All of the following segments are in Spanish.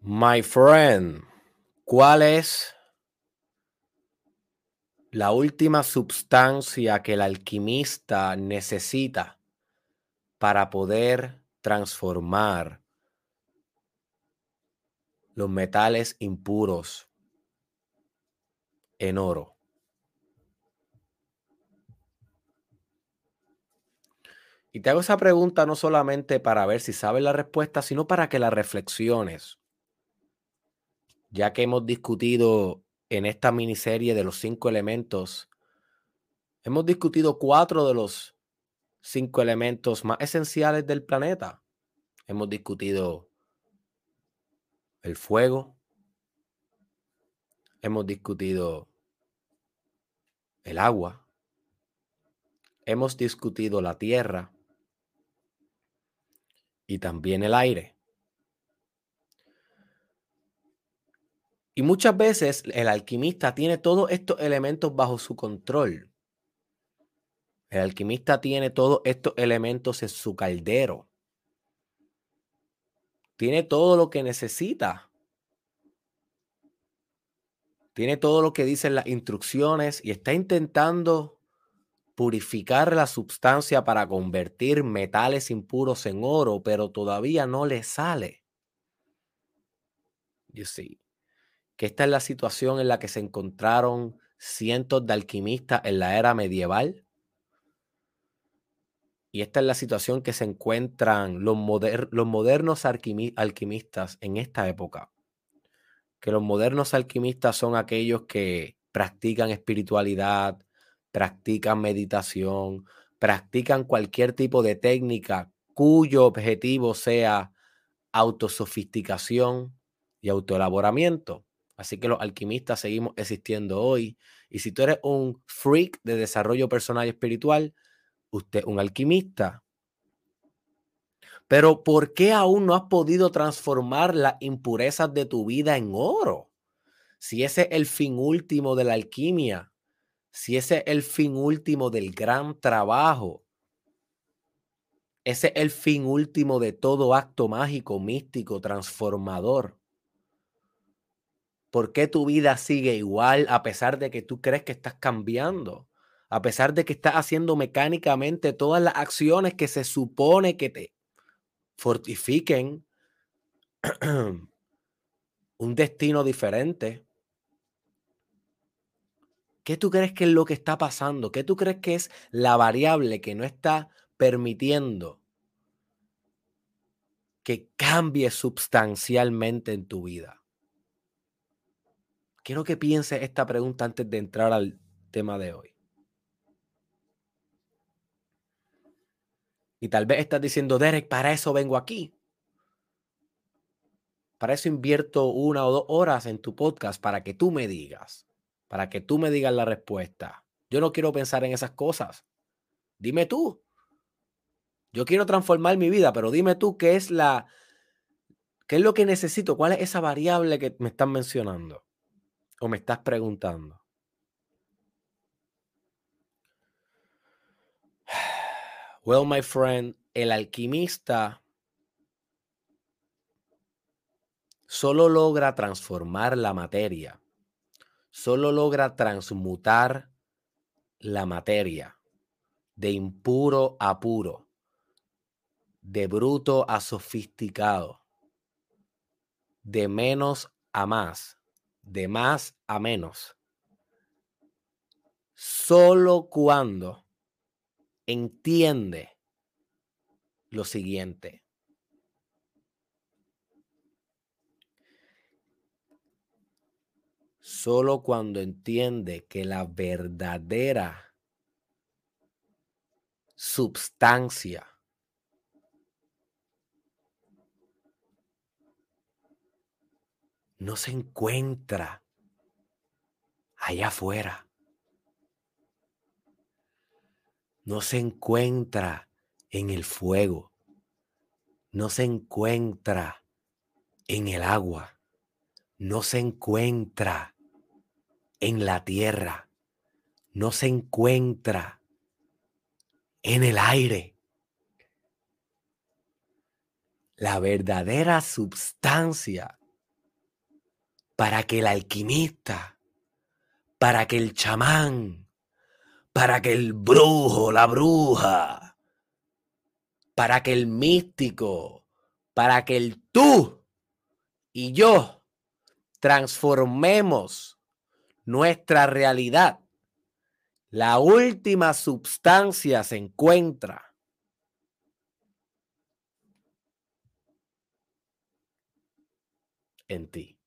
My friend, ¿cuál es la última sustancia que el alquimista necesita para poder transformar los metales impuros en oro? Y te hago esa pregunta no solamente para ver si sabes la respuesta, sino para que la reflexiones ya que hemos discutido en esta miniserie de los cinco elementos, hemos discutido cuatro de los cinco elementos más esenciales del planeta. Hemos discutido el fuego, hemos discutido el agua, hemos discutido la tierra y también el aire. Y muchas veces el alquimista tiene todos estos elementos bajo su control. El alquimista tiene todos estos elementos en su caldero. Tiene todo lo que necesita. Tiene todo lo que dicen las instrucciones y está intentando purificar la sustancia para convertir metales impuros en oro, pero todavía no le sale. You see que esta es la situación en la que se encontraron cientos de alquimistas en la era medieval. Y esta es la situación que se encuentran los, modernos alquimistas en esta época. Que los modernos alquimistas son aquellos que practican espiritualidad, practican meditación, practican cualquier tipo de técnica cuyo objetivo sea autosofisticación y autoelaboramiento. Así que los alquimistas seguimos existiendo hoy. Y si tú eres un freak de desarrollo personal y espiritual, usted es un alquimista. Pero ¿por qué aún no has podido transformar las impurezas de tu vida en oro? Si ese es el fin último de la alquimia, si ese es el fin último del gran trabajo, ese es el fin último de todo acto mágico, místico, transformador. ¿Por qué tu vida sigue igual a pesar de que tú crees que estás cambiando? A pesar de que estás haciendo mecánicamente todas las acciones que se supone que te fortifiquen un destino diferente. ¿Qué tú crees que es lo que está pasando? ¿Qué tú crees que es la variable que no está permitiendo que cambie sustancialmente en tu vida? Quiero que pienses esta pregunta antes de entrar al tema de hoy. Y tal vez estás diciendo, Derek, para eso vengo aquí. Para eso invierto una o dos horas en tu podcast para que tú me digas, para que tú me digas la respuesta. Yo no quiero pensar en esas cosas. Dime tú. Yo quiero transformar mi vida, pero dime tú qué es la qué es lo que necesito, cuál es esa variable que me están mencionando. ¿O me estás preguntando? Well, my friend, el alquimista solo logra transformar la materia, solo logra transmutar la materia de impuro a puro, de bruto a sofisticado, de menos a más de más a menos, solo cuando entiende lo siguiente. Solo cuando entiende que la verdadera substancia no se encuentra allá afuera. No se encuentra en el fuego. No se encuentra en el agua. No se encuentra en la tierra. No se encuentra en el aire. La verdadera substancia para que el alquimista, para que el chamán, para que el brujo, la bruja, para que el místico, para que el tú y yo transformemos nuestra realidad. La última substancia se encuentra en ti.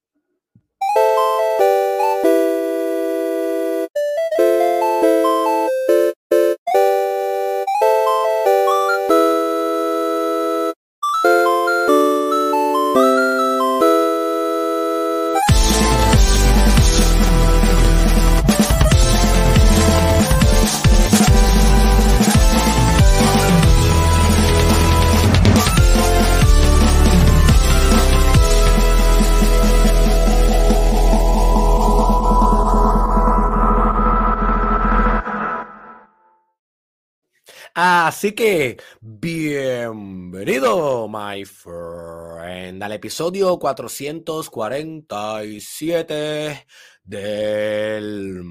Así que, bienvenido, my friend, al episodio 447 del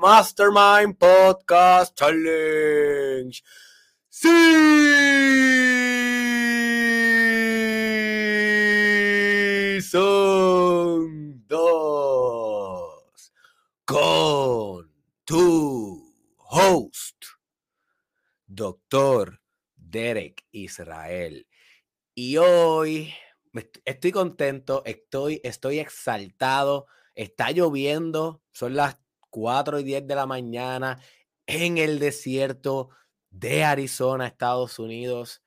Mastermind Podcast Challenge. Sí. Son dos. Con tu host, doctor Derek Israel. Y hoy estoy contento, estoy, estoy exaltado, está lloviendo, son las 4 y 10 de la mañana en el desierto de Arizona, Estados Unidos.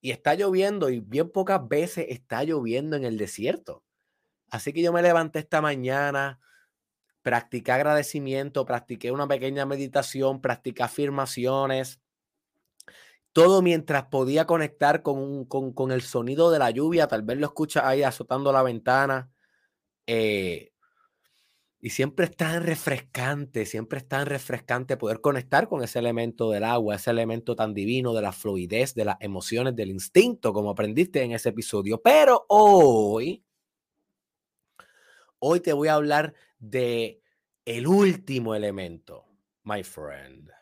Y está lloviendo y bien pocas veces está lloviendo en el desierto. Así que yo me levanté esta mañana, practiqué agradecimiento, practiqué una pequeña meditación, practiqué afirmaciones, todo mientras podía conectar con, con, el sonido de la lluvia, tal vez lo escuchas ahí azotando la ventana. Eh, y siempre es tan refrescante, siempre es tan refrescante poder conectar con ese elemento del agua, ese elemento tan divino de la fluidez, de las emociones, del instinto, como aprendiste en ese episodio. Pero hoy, hoy te voy a hablar de el último elemento, my friend.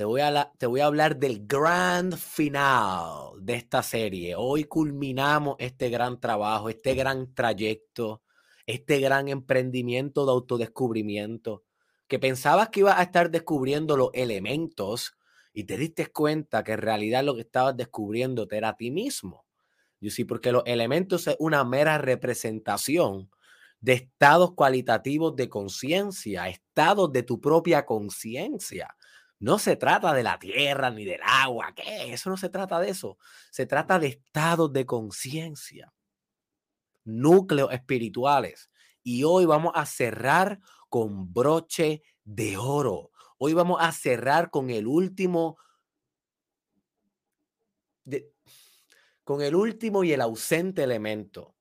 Te voy, a te voy a hablar del gran final de esta serie. Hoy culminamos este gran trabajo, este gran trayecto, este gran emprendimiento de autodescubrimiento, que pensabas que ibas a estar descubriendo los elementos y te diste cuenta que en realidad lo que estabas descubriendo era a ti mismo. Yo sí, porque los elementos es una mera representación de estados cualitativos de conciencia, estados de tu propia conciencia. No se trata de la tierra ni del agua, ¿qué? Eso no se trata de eso. Se trata de estados de conciencia, núcleos espirituales. Y hoy vamos a cerrar con broche de oro. Hoy vamos a cerrar con el último, con el último y el ausente elemento.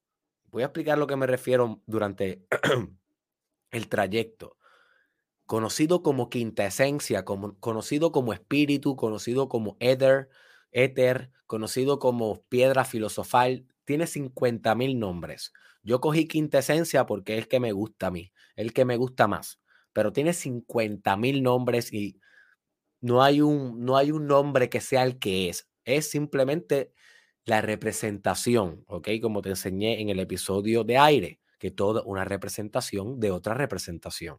Voy a explicar lo que me refiero durante el trayecto. Conocido como quinta esencia, como, conocido como espíritu, conocido como éter, conocido como piedra filosofal, tiene 50 mil nombres. Yo cogí quinta esencia porque es el que me gusta a mí, el que me gusta más, pero tiene 50 mil nombres y no hay, un, no hay un nombre que sea el que es. Es simplemente la representación, ¿ok? Como te enseñé en el episodio de aire, que toda una representación de otra representación.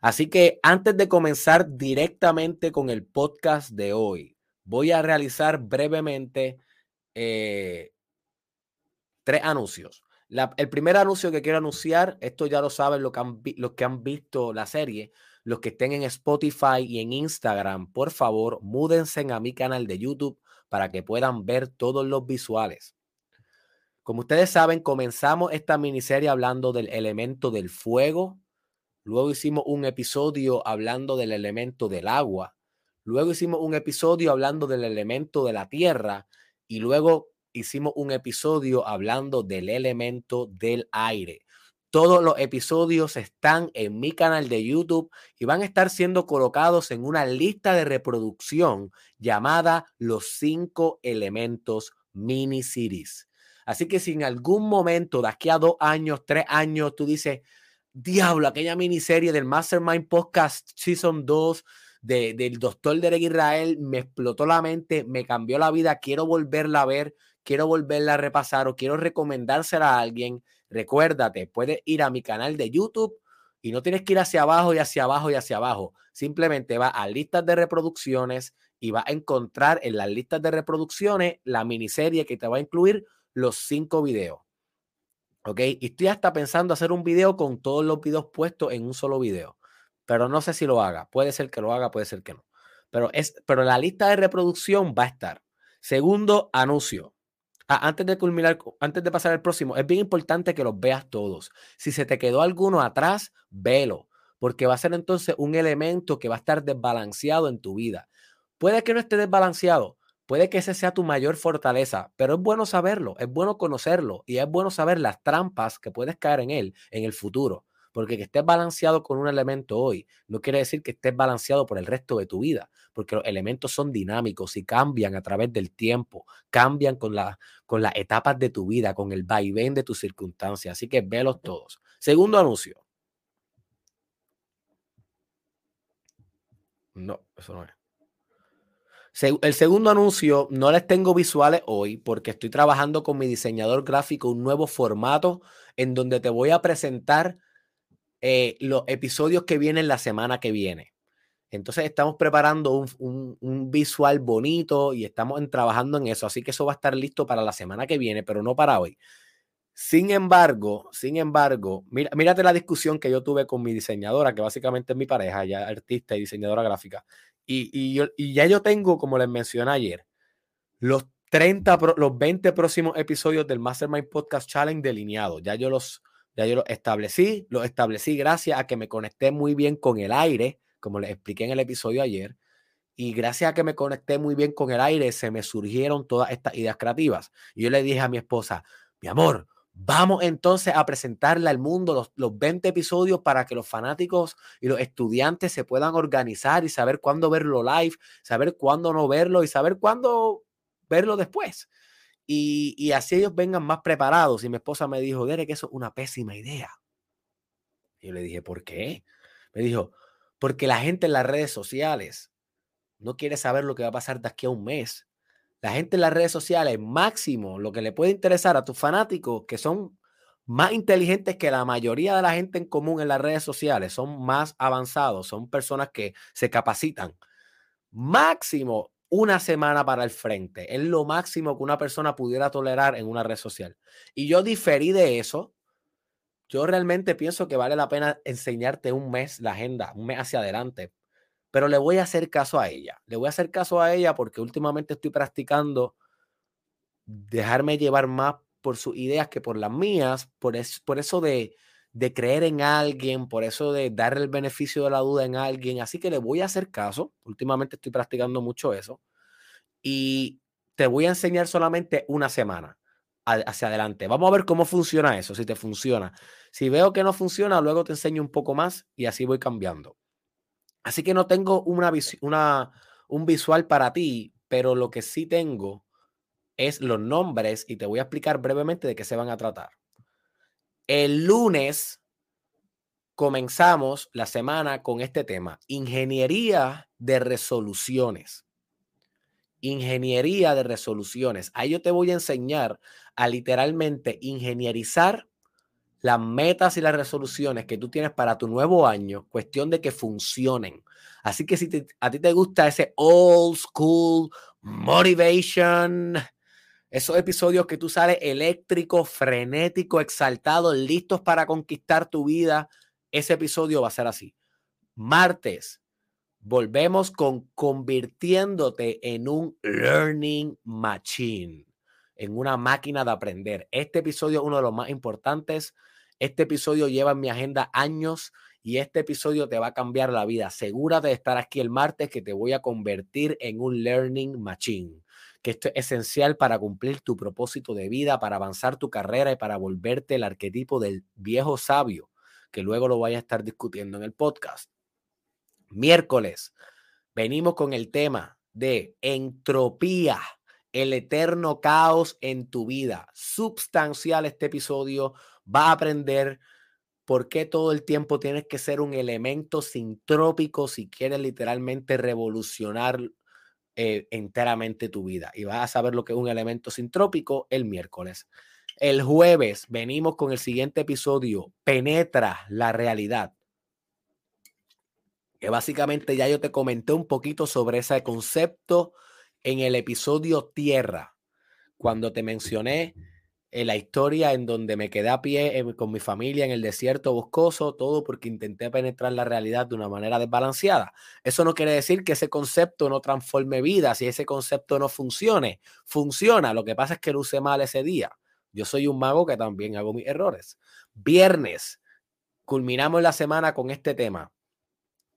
Así que antes de comenzar directamente con el podcast de hoy, voy a realizar brevemente eh, tres anuncios. el primer anuncio que quiero anunciar, esto ya lo saben los que, han, los que han visto la serie, los que estén en Spotify y en Instagram, por favor, múdense a mi canal de YouTube para que puedan ver todos los visuales. Como ustedes saben, comenzamos esta miniserie hablando del elemento del fuego. Luego hicimos un episodio hablando del elemento del agua. Luego hicimos un episodio hablando del elemento de la tierra. Y luego hicimos un episodio hablando del elemento del aire. Todos los episodios están en mi canal de YouTube y van a estar siendo colocados en una lista de reproducción llamada Los cinco elementos mini series. Así que si en algún momento, de aquí a dos años, tres años, tú dices, diablo, aquella miniserie del Mastermind Podcast Season 2 del doctor Derek Israel me explotó la mente, me cambió la vida, quiero volverla a ver, quiero volverla a repasar o quiero recomendársela a alguien, recuérdate, puedes ir a mi canal de YouTube y no tienes que ir hacia abajo y hacia abajo y hacia abajo. Simplemente va a listas de reproducciones y va a encontrar en las listas de reproducciones la miniserie que te va a incluir los cinco videos. ¿Ok? Y estoy hasta pensando hacer un video con todos los videos puestos en un solo video. Pero no sé si lo haga. Puede ser que lo haga, puede ser que no. Pero, es, pero la lista de reproducción va a estar. Segundo, anuncio. Ah, antes de culminar, antes de pasar al próximo, es bien importante que los veas todos. Si se te quedó alguno atrás, velo, porque va a ser entonces un elemento que va a estar desbalanceado en tu vida. Puede que no esté desbalanceado, puede que ese sea tu mayor fortaleza, pero es bueno saberlo, es bueno conocerlo y es bueno saber las trampas que puedes caer en él en el futuro. Porque que estés balanceado con un elemento hoy no quiere decir que estés balanceado por el resto de tu vida, porque los elementos son dinámicos y cambian a través del tiempo, cambian con, la, con las etapas de tu vida, con el vaivén de tus circunstancias. Así que velos todos. Segundo anuncio. No, eso no es. El segundo anuncio no les tengo visuales hoy porque estoy trabajando con mi diseñador gráfico un nuevo formato en donde te voy a presentar eh, los episodios que vienen la semana que viene. Entonces estamos preparando un, visual bonito y estamos trabajando en eso. Así que eso va a estar listo para la semana que viene, pero no para hoy. Sin embargo, sin embargo, mira, mírate la discusión que yo tuve con mi diseñadora, que básicamente es mi pareja, ya artista y diseñadora gráfica. Y, y, ya yo tengo, como les mencioné ayer, los 30, los 20 próximos episodios del Mastermind Podcast Challenge delineados. Ya yo los, ya yo lo establecí, lo establecí gracias a que me conecté muy bien con el aire, como les expliqué en el episodio ayer. Y gracias a que me conecté muy bien con el aire, se me surgieron todas estas ideas creativas. Y yo le dije a mi esposa, mi amor, vamos entonces a presentarle al mundo los, los 20 episodios para que los fanáticos y los estudiantes se puedan organizar y saber cuándo verlo live, saber cuándo no verlo y saber cuándo verlo después y, así ellos vengan más preparados. Y mi esposa me dijo, Derek, eso es una pésima idea. Y yo le dije, ¿por qué? Me dijo, porque la gente en las redes sociales no quiere saber lo que va a pasar de aquí a un mes. La gente en las redes sociales, máximo, lo que le puede interesar a tus fanáticos, que son más inteligentes que la mayoría de la gente en común en las redes sociales, son más avanzados, son personas que se capacitan. Máximo, una semana para el frente. Es lo máximo que una persona pudiera tolerar en una red social. Y yo diferí de eso. Yo realmente pienso que vale la pena enseñarte un mes la agenda, un mes hacia adelante. Pero le voy a hacer caso a ella. Le voy a hacer caso a ella porque últimamente estoy practicando dejarme llevar más por sus ideas que por las mías, por, por eso de, de creer en alguien, por eso de dar el beneficio de la duda en alguien. Así que le voy a hacer caso. Últimamente estoy practicando mucho eso. Y te voy a enseñar solamente una semana hacia adelante. Vamos a ver cómo funciona eso, si te funciona. Si veo que no funciona, luego te enseño un poco más y así voy cambiando. Así que no tengo una, una, un visual para ti, pero lo que sí tengo es los nombres y te voy a explicar brevemente de qué se van a tratar. El lunes comenzamos la semana con este tema, ingeniería de resoluciones. Ingeniería de resoluciones. Ahí yo te voy a enseñar a literalmente ingenierizar las metas y las resoluciones que tú tienes para tu nuevo año, cuestión de que funcionen. Así que si a ti te gusta ese old school motivation, esos episodios que tú sales eléctrico, frenético, exaltado, listos para conquistar tu vida. Ese episodio va a ser así. Martes, volvemos con convirtiéndote en un learning machine, en una máquina de aprender. Este episodio es uno de los más importantes. Este episodio lleva en mi agenda años y este episodio te va a cambiar la vida. Asegúrate de estar aquí el martes que te voy a convertir en un learning machine que esto es esencial para cumplir tu propósito de vida, para avanzar tu carrera y para volverte el arquetipo del viejo sabio, que luego lo vaya a estar discutiendo en el podcast. Miércoles, venimos con el tema de entropía. El eterno caos en tu vida. Substancial este episodio. Va a aprender por qué todo el tiempo tienes que ser un elemento sintrópico si quieres literalmente revolucionar eh, enteramente tu vida. Y vas a saber lo que es un elemento sintrópico el miércoles. El jueves venimos con el siguiente episodio, Penetra la realidad. Que básicamente ya yo te comenté un poquito sobre ese concepto en el episodio Tierra, cuando te mencioné en la historia en donde me quedé a pie con mi familia en el desierto boscoso, todo porque intenté penetrar la realidad de una manera desbalanceada. Eso no quiere decir que ese concepto no transforme vidas y ese concepto no funcione. Funciona, lo que pasa es que lo usé mal ese día. Yo soy un mago que también hago mis errores. Viernes, culminamos la semana con este tema.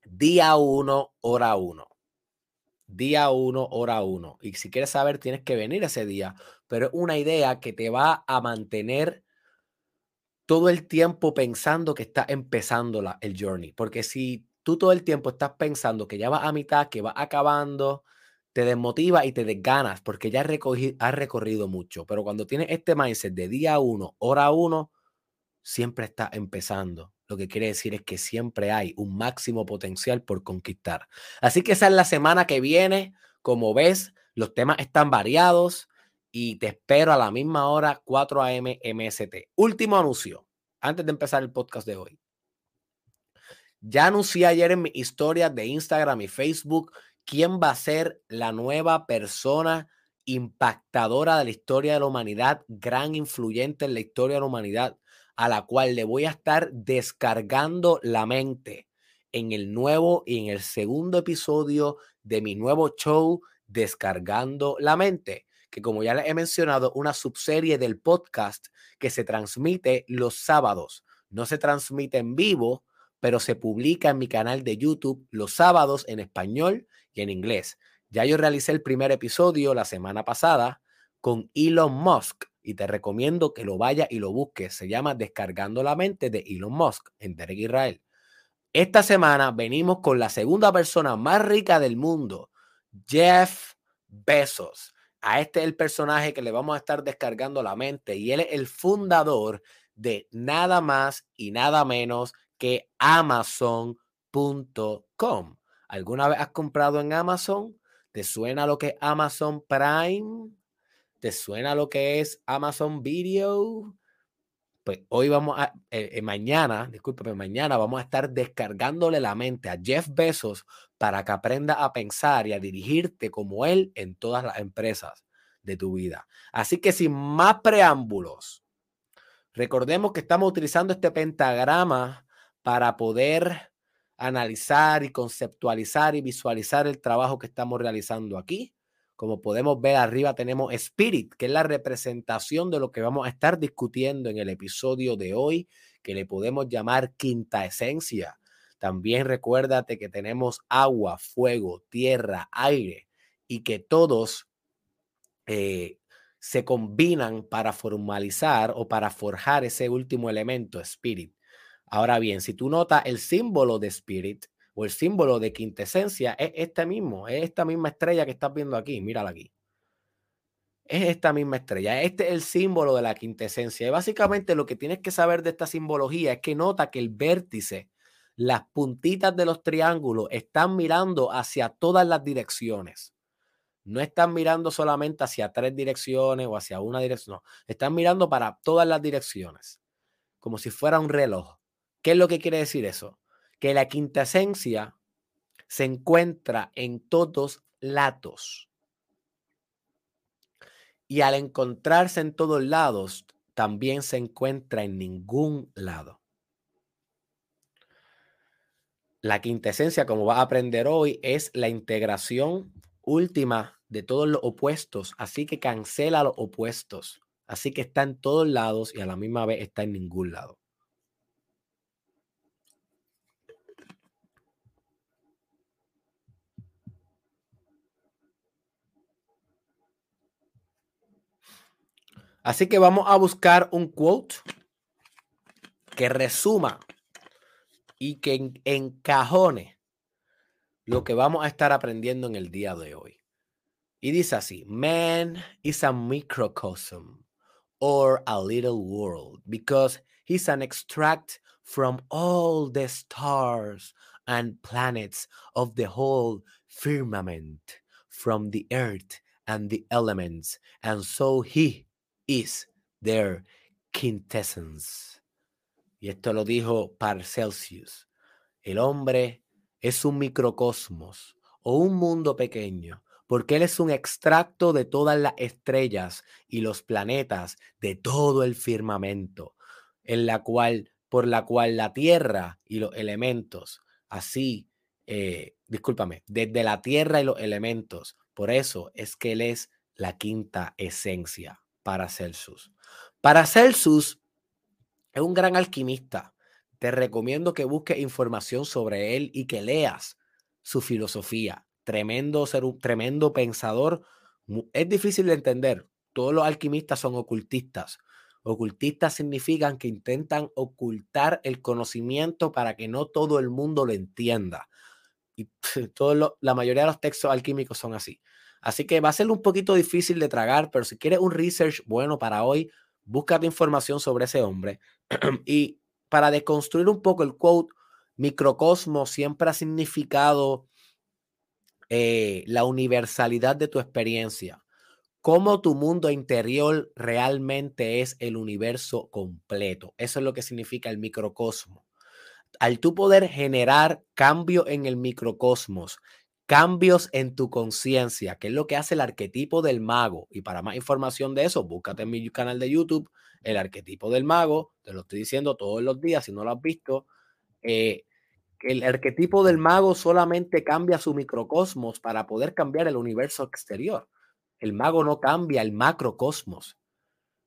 Día 1, hora 1 día 1, hora 1. Y si quieres saber, tienes que venir ese día, pero es una idea que te va a mantener todo el tiempo pensando que está empezando la, el journey. Porque si tú todo el tiempo estás pensando que ya va a mitad, que va acabando, te desmotiva y te desganas porque ya has, recorrido mucho. Pero cuando tienes este mindset de día 1, hora 1, siempre está empezando lo que quiere decir es que siempre hay un máximo potencial por conquistar. Así que esa es la semana que viene. Como ves, los temas están variados y te espero a la misma hora, 4 a.m. MST. Último anuncio, antes de empezar el podcast de hoy. Ya anuncié ayer en mi historia de Instagram y Facebook quién va a ser la nueva persona impactadora de la historia de la humanidad, gran influyente en la historia de la humanidad a la cual le voy a estar descargando la mente en el nuevo y en el segundo episodio de mi nuevo show Descargando la mente, que como ya les he mencionado, una subserie del podcast que se transmite los sábados. No se transmite en vivo, pero se publica en mi canal de YouTube los sábados en español y en inglés. Ya yo realicé el primer episodio la semana pasada con Elon Musk y te recomiendo que lo vayas y lo busques. Se llama Descargando la mente de Elon Musk en Derek Israel. Esta semana venimos con la segunda persona más rica del mundo, Jeff Bezos. A este es el personaje que le vamos a estar descargando la mente y él es el fundador de nada más y nada menos que Amazon.com. ¿Alguna vez has comprado en Amazon? ¿Te suena lo que es Amazon Prime? ¿Te suena lo que es Amazon Video? Pues hoy vamos a, eh, eh, mañana, discúlpeme, mañana vamos a estar descargándole la mente a Jeff Bezos para que aprenda a pensar y a dirigirte como él en todas las empresas de tu vida. Así que sin más preámbulos, recordemos que estamos utilizando este pentagrama para poder analizar y conceptualizar y visualizar el trabajo que estamos realizando aquí. Como podemos ver arriba tenemos Spirit, que es la representación de lo que vamos a estar discutiendo en el episodio de hoy, que le podemos llamar quinta esencia. También recuérdate que tenemos agua, fuego, tierra, aire y que todos eh, se combinan para formalizar o para forjar ese último elemento, Spirit. Ahora bien, si tú notas el símbolo de Spirit, o el símbolo de quintesencia es este mismo, es esta misma estrella que estás viendo aquí, mírala aquí. Es esta misma estrella, este es el símbolo de la quintesencia. Y básicamente lo que tienes que saber de esta simbología es que nota que el vértice, las puntitas de los triángulos están mirando hacia todas las direcciones. No están mirando solamente hacia tres direcciones o hacia una dirección, no, están mirando para todas las direcciones, como si fuera un reloj. ¿Qué es lo que quiere decir eso? Que la quinta esencia se encuentra en todos lados. Y al encontrarse en todos lados, también se encuentra en ningún lado. La quinta esencia, como vas a aprender hoy, es la integración última de todos los opuestos. Así que cancela los opuestos. Así que está en todos lados y a la misma vez está en ningún lado. Así que vamos a buscar un quote que resuma y que encajone lo que vamos a estar aprendiendo en el día de hoy. Y dice así, man is a microcosm or a little world because he's an extract from all the stars and planets of the whole firmament, from the earth and the elements, and so he is their quintessence. Y esto lo dijo Paracelsus. El hombre es un microcosmos o un mundo pequeño, porque él es un extracto de todas las estrellas y los planetas de todo el firmamento, en la cual, por la cual la tierra y los elementos, así, eh, discúlpame, desde la tierra y los elementos, por eso es que él es la quinta esencia para Celsus. Para Celsus es un gran alquimista. Te recomiendo que busques información sobre él y que leas su filosofía. Tremendo ser un tremendo pensador. Es difícil de entender. Todos los alquimistas son ocultistas. Ocultistas significan que intentan ocultar el conocimiento para que no todo el mundo lo entienda. Y todo la mayoría de los textos alquímicos son así. Así que va a ser un poquito difícil de tragar, pero si quieres un research bueno para hoy, búscate información sobre ese hombre. y para deconstruir un poco el quote, microcosmos siempre ha significado eh, la universalidad de tu experiencia. Cómo tu mundo interior realmente es el universo completo. Eso es lo que significa el microcosmo. Al tú poder generar cambio en el microcosmos, cambios en tu conciencia, que es lo que hace el arquetipo del mago. Y para más información de eso, búscate en mi canal de YouTube, el arquetipo del mago. Te lo estoy diciendo todos los días, si no lo has visto. Eh, el arquetipo del mago solamente cambia su microcosmos para poder cambiar el universo exterior. El mago no cambia el macrocosmos.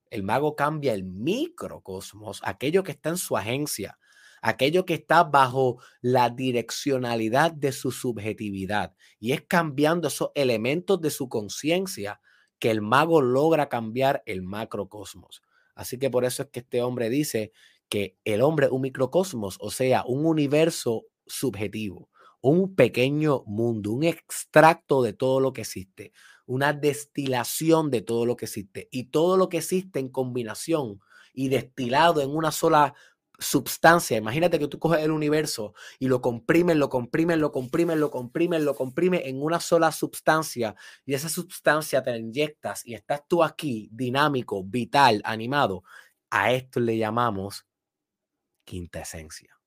El mago cambia el microcosmos, aquello que está en su agencia, aquello que está bajo la direccionalidad de su subjetividad. Y es cambiando esos elementos de su conciencia que el mago logra cambiar el macrocosmos. Así que por eso es que este hombre dice que el hombre es un microcosmos, o sea, un universo subjetivo, un pequeño mundo, un extracto de todo lo que existe, una destilación de todo lo que existe. Y todo lo que existe en combinación y destilado en una sola substancia. Imagínate que tú coges el universo y lo comprimes, lo comprimes, lo comprimes, lo comprimes, lo comprimes en una sola substancia y esa substancia te la inyectas y estás tú aquí dinámico, vital, animado. A esto le llamamos quinta esencia.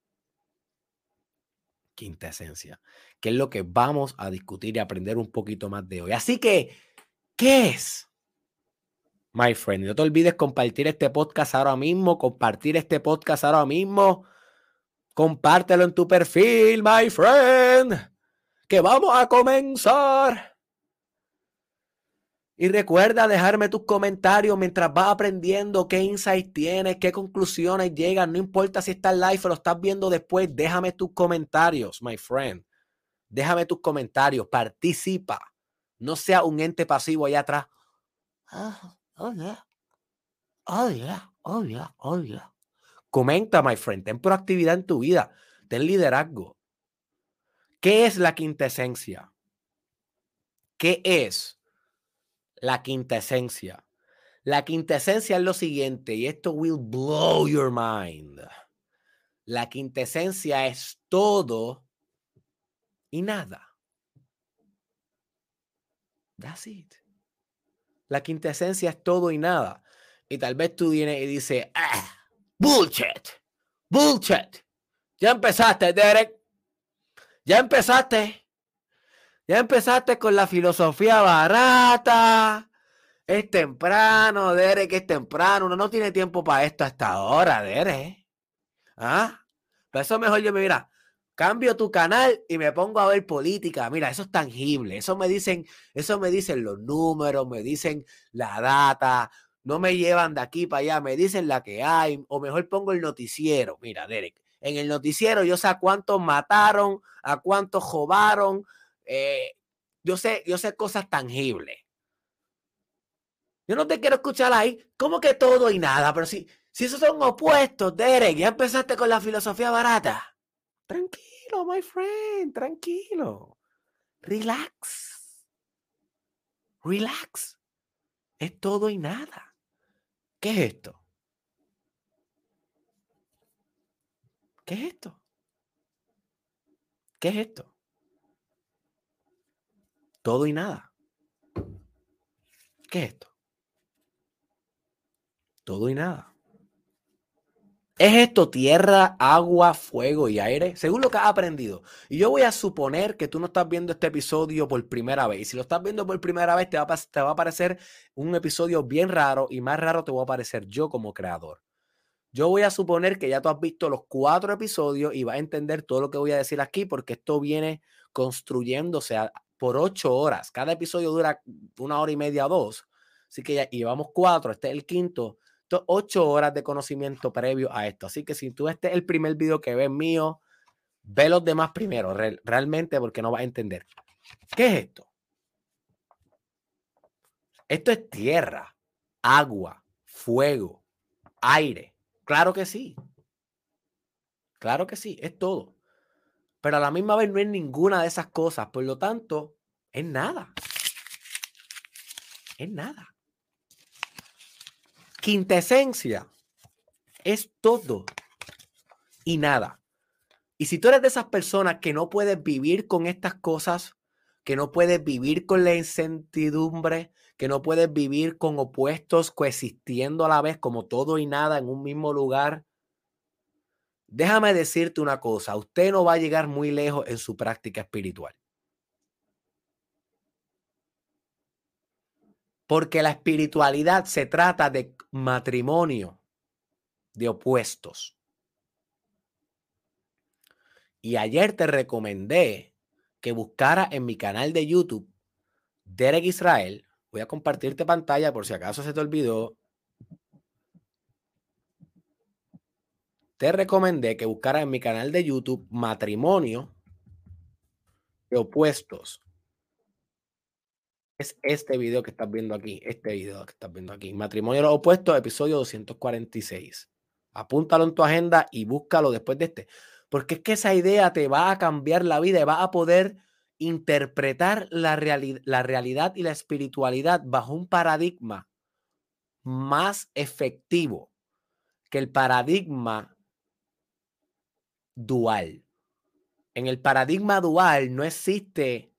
Quinta esencia, que es lo que vamos a discutir y aprender un poquito más de hoy. Así que, ¿qué es? My friend. No te olvides compartir este podcast ahora mismo, compartir este podcast ahora mismo. Compártelo en tu perfil, my friend. Que vamos a comenzar. Y recuerda dejarme tus comentarios mientras vas aprendiendo qué insights tienes, qué conclusiones llegan. No importa si estás live o lo estás viendo después, déjame tus comentarios, my friend. Déjame tus comentarios, participa. No sea un ente pasivo allá atrás. Ah, Oh, yeah. Oh, yeah. Oh, yeah. Oh, yeah. Comenta, my friend. Ten proactividad en tu vida. Ten liderazgo. ¿Qué es la quintesencia? ¿Qué es la quintesencia? La quintesencia es lo siguiente, y esto will blow your mind. La quintesencia es todo y nada. That's it. La quintesencia es todo y nada. Y tal vez tú vienes y dices, ah, bullshit, bullshit. Ya empezaste, Derek. Ya empezaste. Ya empezaste con la filosofía barata. Es temprano, Derek, es temprano. Uno no tiene tiempo para esto hasta ahora, Derek. ¿Ah? Por eso mejor yo me mira, Cambio tu canal y me pongo a ver política. Mira, eso es tangible. Eso me dicen, eso me dicen los números, me dicen la data. No me llevan de aquí para allá, me dicen la que hay. O mejor pongo el noticiero. Mira, Derek, en el noticiero yo sé a cuántos mataron, a cuántos jobaron. Eh, yo sé, yo sé cosas tangibles. Yo no te quiero escuchar ahí, como que todo y nada, pero si, si esos son opuestos, Derek, ya empezaste con la filosofía barata. Tranquilo, my friend, tranquilo. Relax. Relax. Es todo y nada. ¿Qué es esto? ¿Qué es esto? ¿Qué es esto? Todo y nada. ¿Qué es esto? Todo y nada. ¿Es esto tierra, agua, fuego y aire? Según lo que has aprendido. Y yo voy a suponer que tú no estás viendo este episodio por primera vez. Y si lo estás viendo por primera vez, te va, a, te a parecer un episodio bien raro y más raro te voy a parecer yo como creador. Yo voy a suponer que ya tú has visto los cuatro episodios y vas a entender todo lo que voy a decir aquí porque esto viene construyéndose por ocho horas. Cada episodio dura una hora y media o dos. Así que ya llevamos cuatro, este es el quinto ocho horas de conocimiento previo a esto. Así que si tú este es el primer video que ves mío, ve los demás primero, realmente, porque no vas a entender. ¿Qué es esto? Esto es tierra, agua, fuego, aire. Claro que sí. Claro que sí, es todo. Pero a la misma vez no es ninguna de esas cosas. Por lo tanto, es nada. Es nada quintesencia es todo y nada. Y si tú eres de esas personas que no puedes vivir con estas cosas, que no puedes vivir con la incertidumbre, que no puedes vivir con opuestos coexistiendo a la vez como todo y nada en un mismo lugar, déjame decirte una cosa, usted no va a llegar muy lejos en su práctica espiritual. Porque la espiritualidad se trata de matrimonio de opuestos. Y ayer te recomendé que buscara en mi canal de YouTube Derek Israel. Voy a compartirte pantalla por si acaso se te olvidó. Te recomendé que buscara en mi canal de YouTube Matrimonio de Opuestos es este video que estás viendo aquí, este video que estás viendo aquí. Matrimonio los opuestos, episodio 246. Apúntalo en tu agenda y búscalo después de este. Porque es que esa idea te va a cambiar la vida y va a poder interpretar la, la realidad y la espiritualidad bajo un paradigma más efectivo que el paradigma dual. En el paradigma dual no existe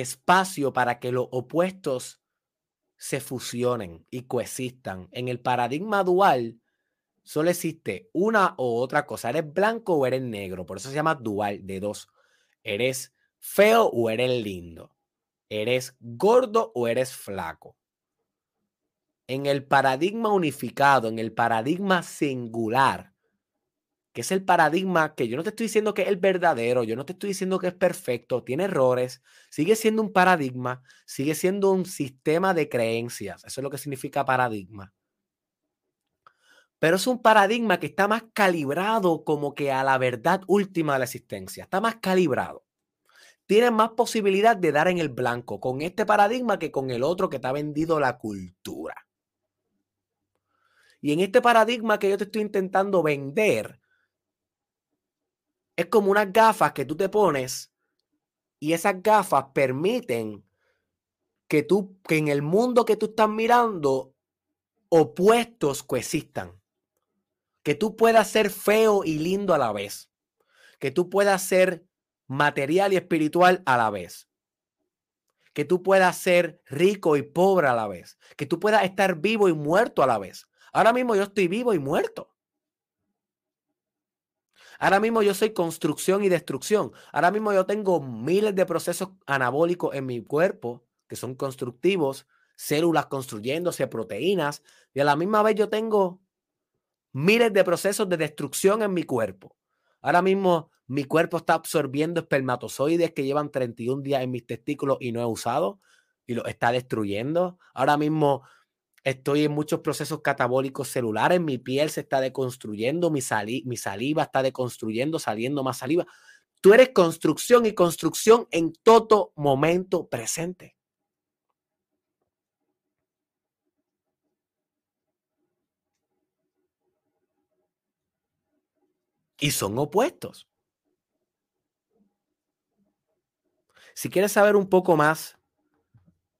espacio para que los opuestos se fusionen y coexistan. En el paradigma dual solo existe una o otra cosa. Eres blanco o eres negro. Por eso se llama dual de dos. Eres feo o eres lindo. Eres gordo o eres flaco. En el paradigma unificado, en el paradigma singular, que es el paradigma que yo no te estoy diciendo que es el verdadero, yo no te estoy diciendo que es perfecto, tiene errores, sigue siendo un paradigma, sigue siendo un sistema de creencias, eso es lo que significa paradigma. Pero es un paradigma que está más calibrado como que a la verdad última de la existencia, está más calibrado. Tiene más posibilidad de dar en el blanco con este paradigma que con el otro que te ha vendido la cultura. Y en este paradigma que yo te estoy intentando vender, es como unas gafas que tú te pones y esas gafas permiten que tú, que en el mundo que tú estás mirando, opuestos coexistan. Que tú puedas ser feo y lindo a la vez. Que tú puedas ser material y espiritual a la vez. Que tú puedas ser rico y pobre a la vez. Que tú puedas estar vivo y muerto a la vez. Ahora mismo yo estoy vivo y muerto. Ahora mismo yo soy construcción y destrucción. Ahora mismo yo tengo miles de procesos anabólicos en mi cuerpo que son constructivos, células construyéndose, proteínas, y a la misma vez yo tengo miles de procesos de destrucción en mi cuerpo. Ahora mismo mi cuerpo está absorbiendo espermatozoides que llevan 31 días en mis testículos y no he usado y lo está destruyendo. Ahora mismo Estoy en muchos procesos catabólicos celulares, mi piel se está deconstruyendo, mi, mi saliva está deconstruyendo, saliendo más saliva. Tú eres construcción y construcción en todo momento presente. Y son opuestos. Si quieres saber un poco más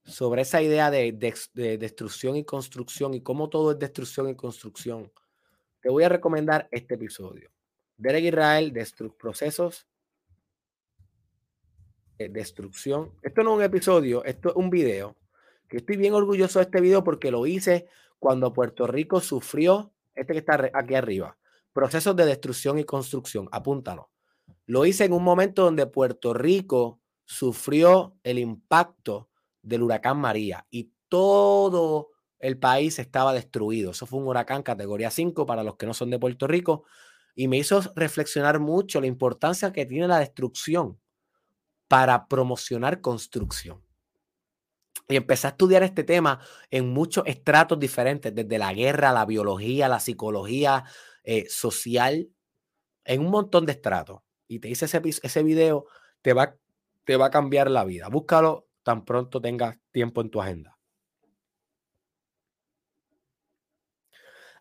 sobre esa idea de, destrucción y construcción y cómo todo es destrucción y construcción, te voy a recomendar este episodio. Derek Israel, procesos de destrucción. Esto no es un episodio, esto es un video. Que estoy bien orgulloso de este video porque lo hice cuando Puerto Rico sufrió, este que está aquí arriba, procesos de destrucción y construcción. Apúntalo. Lo hice en un momento donde Puerto Rico sufrió el impacto del huracán María y todo el país estaba destruido. Eso fue un huracán categoría 5 para los que no son de Puerto Rico y me hizo reflexionar mucho la importancia que tiene la destrucción para promocionar construcción. Y empecé a estudiar este tema en muchos estratos diferentes, desde la guerra, la biología, la psicología eh, social, en un montón de estratos. Y te hice ese, ese video, te va, te va a cambiar la vida. Búscalo tan pronto tengas tiempo en tu agenda.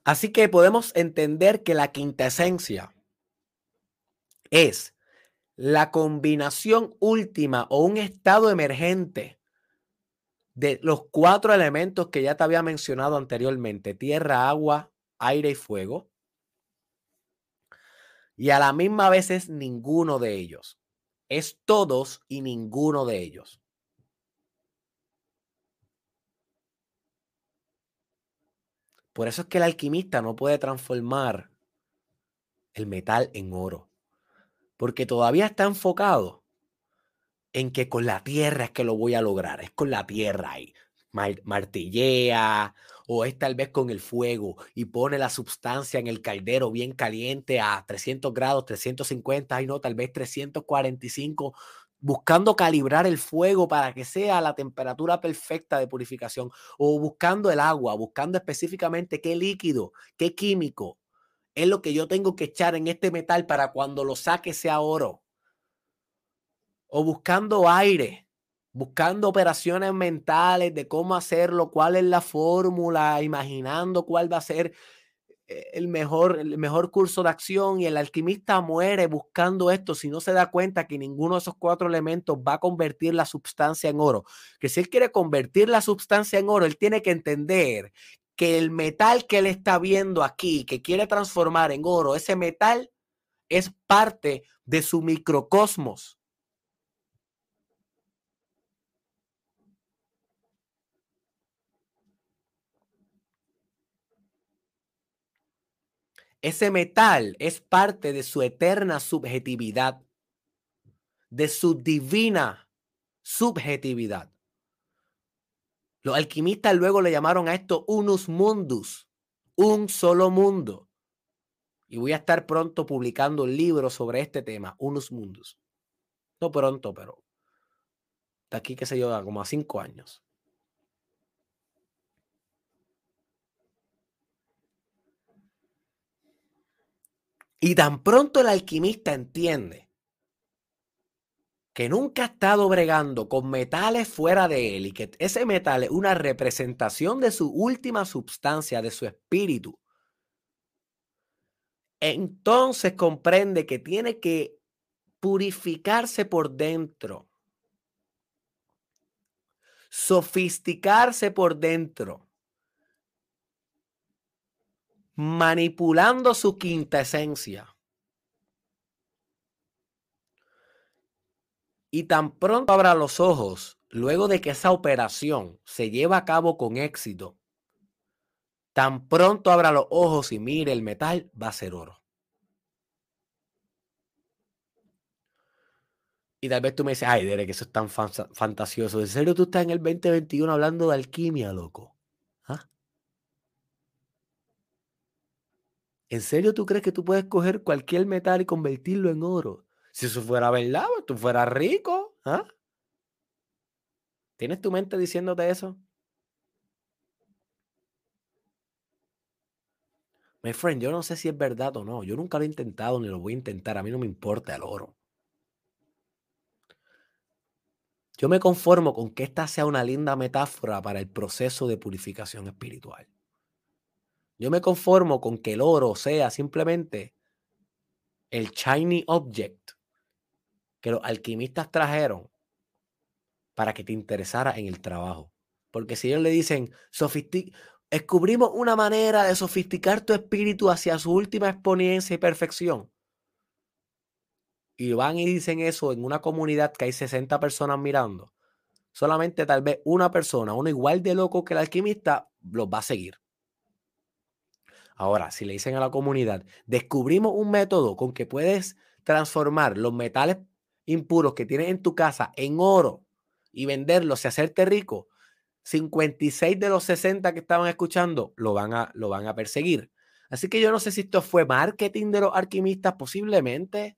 Así que podemos entender que la quinta esencia es la combinación última o un estado emergente de los cuatro elementos que ya te había mencionado anteriormente, tierra, agua, aire y fuego. Y a la misma vez es ninguno de ellos. Es todos y ninguno de ellos. Por eso es que el alquimista no puede transformar el metal en oro, porque todavía está enfocado en que con la tierra es que lo voy a lograr, es con la tierra ahí. Martillea o es tal vez con el fuego y pone la sustancia en el caldero bien caliente a 300 grados, 350, y no, tal vez 345 buscando calibrar el fuego para que sea la temperatura perfecta de purificación, o buscando el agua, buscando específicamente qué líquido, qué químico es lo que yo tengo que echar en este metal para cuando lo saque sea oro, o buscando aire, buscando operaciones mentales de cómo hacerlo, cuál es la fórmula, imaginando cuál va a ser el mejor, el mejor curso de acción y el alquimista muere buscando esto si no se da cuenta que ninguno de esos cuatro elementos va a convertir la sustancia en oro. Que si él quiere convertir la sustancia en oro, él tiene que entender que el metal que él está viendo aquí, que quiere transformar en oro, ese metal es parte de su microcosmos. Ese metal es parte de su eterna subjetividad, de su divina subjetividad. Los alquimistas luego le llamaron a esto unus mundus, un solo mundo. Y voy a estar pronto publicando un libro sobre este tema, unus mundus. No pronto, pero de aquí, qué sé yo, como a cinco años. Y tan pronto el alquimista entiende que nunca ha estado bregando con metales fuera de él y que ese metal es una representación de su última sustancia, de su espíritu, entonces comprende que tiene que purificarse por dentro, sofisticarse por dentro manipulando su quinta esencia. Y tan pronto abra los ojos, luego de que esa operación se lleva a cabo con éxito, tan pronto abra los ojos y mire el metal, va a ser oro. Y tal vez tú me dices, ay, Derek, eso es tan fantasioso. ¿En serio tú estás en el 2021 hablando de alquimia, loco? ¿En serio tú crees que tú puedes coger cualquier metal y convertirlo en oro? Si eso fuera verdad, pues, tú fueras rico. ¿ah? ¿Tienes tu mente diciéndote eso? My friend, yo no sé si es verdad o no. Yo nunca lo he intentado ni lo voy a intentar. A mí no me importa el oro. Yo me conformo con que esta sea una linda metáfora para el proceso de purificación espiritual. Yo me conformo con que el oro sea simplemente el shiny object que los alquimistas trajeron para que te interesara en el trabajo. Porque si ellos le dicen, descubrimos una manera de sofisticar tu espíritu hacia su última exponencia y perfección. Y van y dicen eso en una comunidad que hay 60 personas mirando. Solamente tal vez una persona, uno igual de loco que el alquimista, los va a seguir. Ahora, si le dicen a la comunidad, descubrimos un método con que puedes transformar los metales impuros que tienes en tu casa en oro y venderlos y hacerte rico, 56 de los 60 que estaban escuchando lo van a, lo van a perseguir. Así que yo no sé si esto fue marketing de los alquimistas, posiblemente.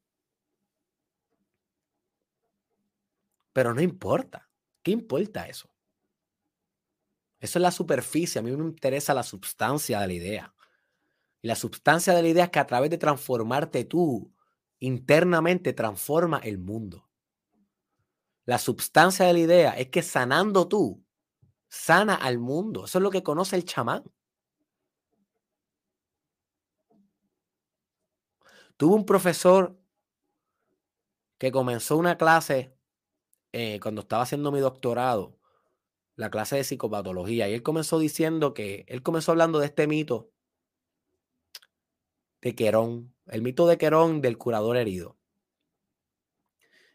Pero no importa. ¿Qué importa eso? Eso es la superficie. A mí me interesa la substancia de la idea. La substancia de la idea es que a través de transformarte tú internamente, transforma el mundo. La substancia de la idea es que sanando tú, sana al mundo. Eso es lo que conoce el chamán. Tuve un profesor que comenzó una clase eh, cuando estaba haciendo mi doctorado, la clase de psicopatología, y él comenzó diciendo que, él comenzó hablando de este mito de Querón, el mito de Querón del curador herido.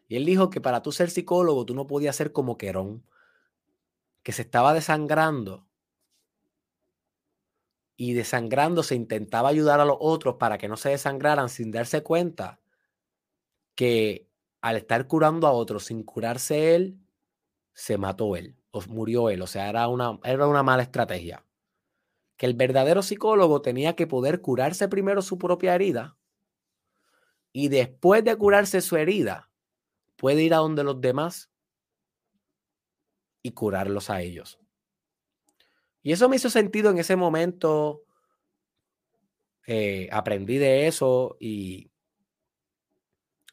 Y él dijo que para tú ser psicólogo tú no podías ser como Querón, que se estaba desangrando y desangrando se intentaba ayudar a los otros para que no se desangraran sin darse cuenta que al estar curando a otros sin curarse él, se mató él o murió él. O sea, era una, era una mala estrategia. Que el verdadero psicólogo tenía que poder curarse primero su propia herida y después de curarse su herida, puede ir a donde los demás y curarlos a ellos. Y eso me hizo sentido en ese momento. Eh, aprendí de eso y,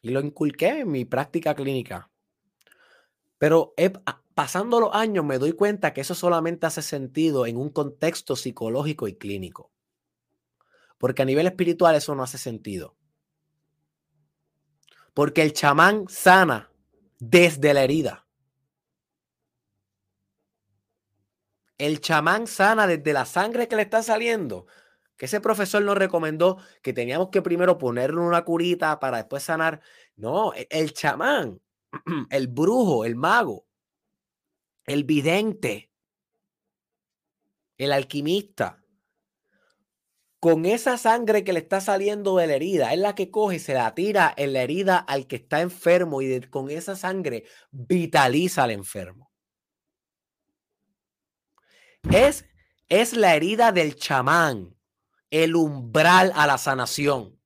y lo inculqué en mi práctica clínica. Pero pasando los años me doy cuenta que eso solamente hace sentido en un contexto psicológico y clínico. Porque a nivel espiritual eso no hace sentido. Porque el chamán sana desde la herida. El chamán sana desde la sangre que le está saliendo. Que ese profesor nos recomendó que teníamos que primero ponerle una curita para después sanar. No, e, el chamán, el brujo, el mago, el vidente, el alquimista, con esa sangre que le está saliendo de la herida, es la que coge y se la tira en la herida al que está enfermo y con esa sangre vitaliza al enfermo. Es, es la herida del chamán, el umbral a la sanación.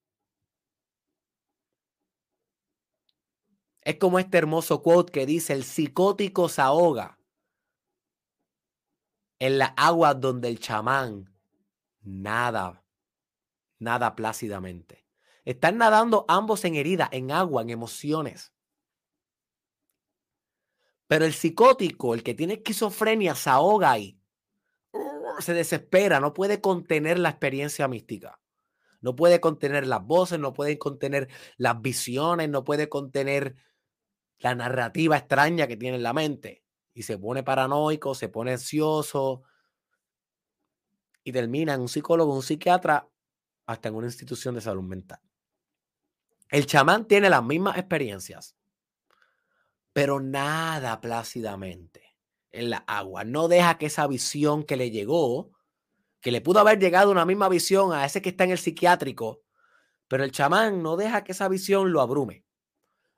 Es como este hermoso quote que dice, el psicótico se ahoga en la agua donde el chamán nada nada plácidamente. Están nadando ambos en herida, en agua, en emociones. Pero el psicótico, el que tiene esquizofrenia, se ahoga ahí. Se desespera, no puede contener la experiencia mística. No puede contener las voces, no puede contener las visiones, no puede contener la narrativa extraña que tiene en la mente. Y se pone paranoico, se pone ansioso. Y termina en un psicólogo, un psiquiatra hasta en una institución de salud mental. El chamán tiene las mismas experiencias, pero nada plácidamente en la agua. No deja que esa visión que le llegó, que le pudo haber llegado una misma visión a ese que está en el psiquiátrico, pero el chamán no deja que esa visión lo abrume.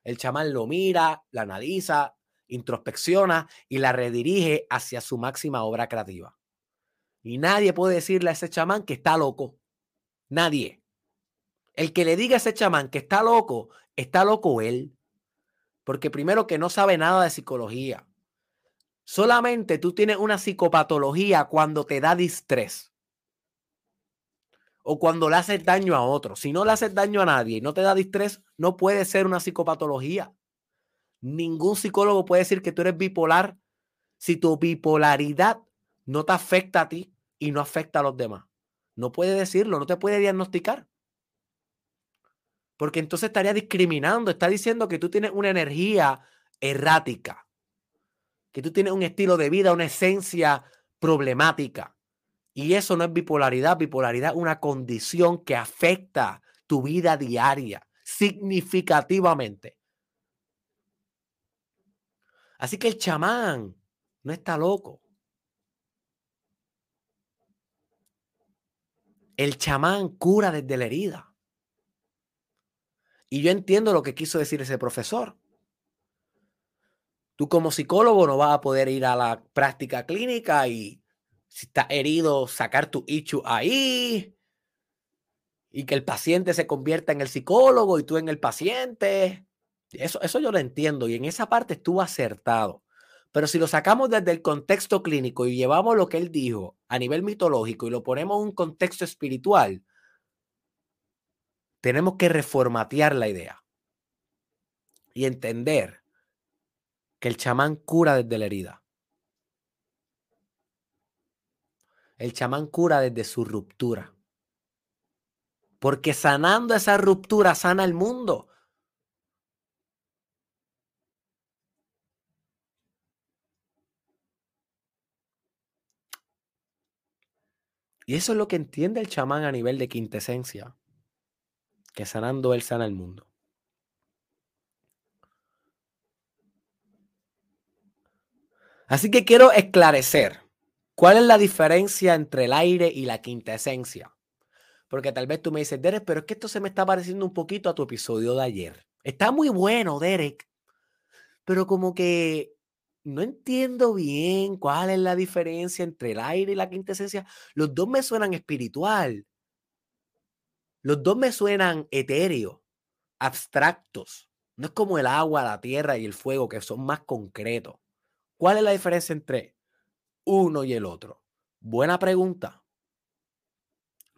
El chamán lo mira, la analiza, introspecciona y la redirige hacia su máxima obra creativa. Y nadie puede decirle a ese chamán que está loco. Nadie. El que le diga a ese chamán que está loco, está loco él. Porque primero que no sabe nada de psicología. Solamente tú tienes una psicopatología cuando te da distrés. O cuando le haces daño a otro. Si no le haces daño a nadie y no te da distrés, no puede ser una psicopatología. Ningún psicólogo puede decir que tú eres bipolar si tu bipolaridad no te afecta a ti y no afecta a los demás. No puede decirlo, no te puede diagnosticar. Porque entonces estaría discriminando, está diciendo que tú tienes una energía errática, que tú tienes un estilo de vida, una esencia problemática. Y eso no es bipolaridad, bipolaridad es una condición que afecta tu vida diaria significativamente. Así que el chamán no está loco. El chamán cura desde la herida. Y yo entiendo lo que quiso decir ese profesor. Tú como psicólogo no vas a poder ir a la práctica clínica y si estás herido, sacar tu issue ahí y que el paciente se convierta en el psicólogo y tú en el paciente. Eso, eso yo lo entiendo y en esa parte estuvo acertado. Pero si lo sacamos desde el contexto clínico y llevamos lo que él dijo a nivel mitológico y lo ponemos en un contexto espiritual, tenemos que reformatear la idea y entender que el chamán cura desde la herida. El chamán cura desde su ruptura. Porque sanando esa ruptura sana el mundo. Y eso es lo que entiende el chamán a nivel de quintesencia, que sanando él sana el mundo. Así que quiero esclarecer cuál es la diferencia entre el aire y la quintesencia. Porque tal vez tú me dices, Derek, pero es que esto se me está pareciendo un poquito a tu episodio de ayer. Está muy bueno, Derek, pero como que no entiendo bien cuál es la diferencia entre el aire y la quintesencia. Los dos me suenan espiritual. Los dos me suenan etéreos, abstractos. No es como el agua, la tierra y el fuego, que son más concretos. ¿Cuál es la diferencia entre uno y el otro? Buena pregunta.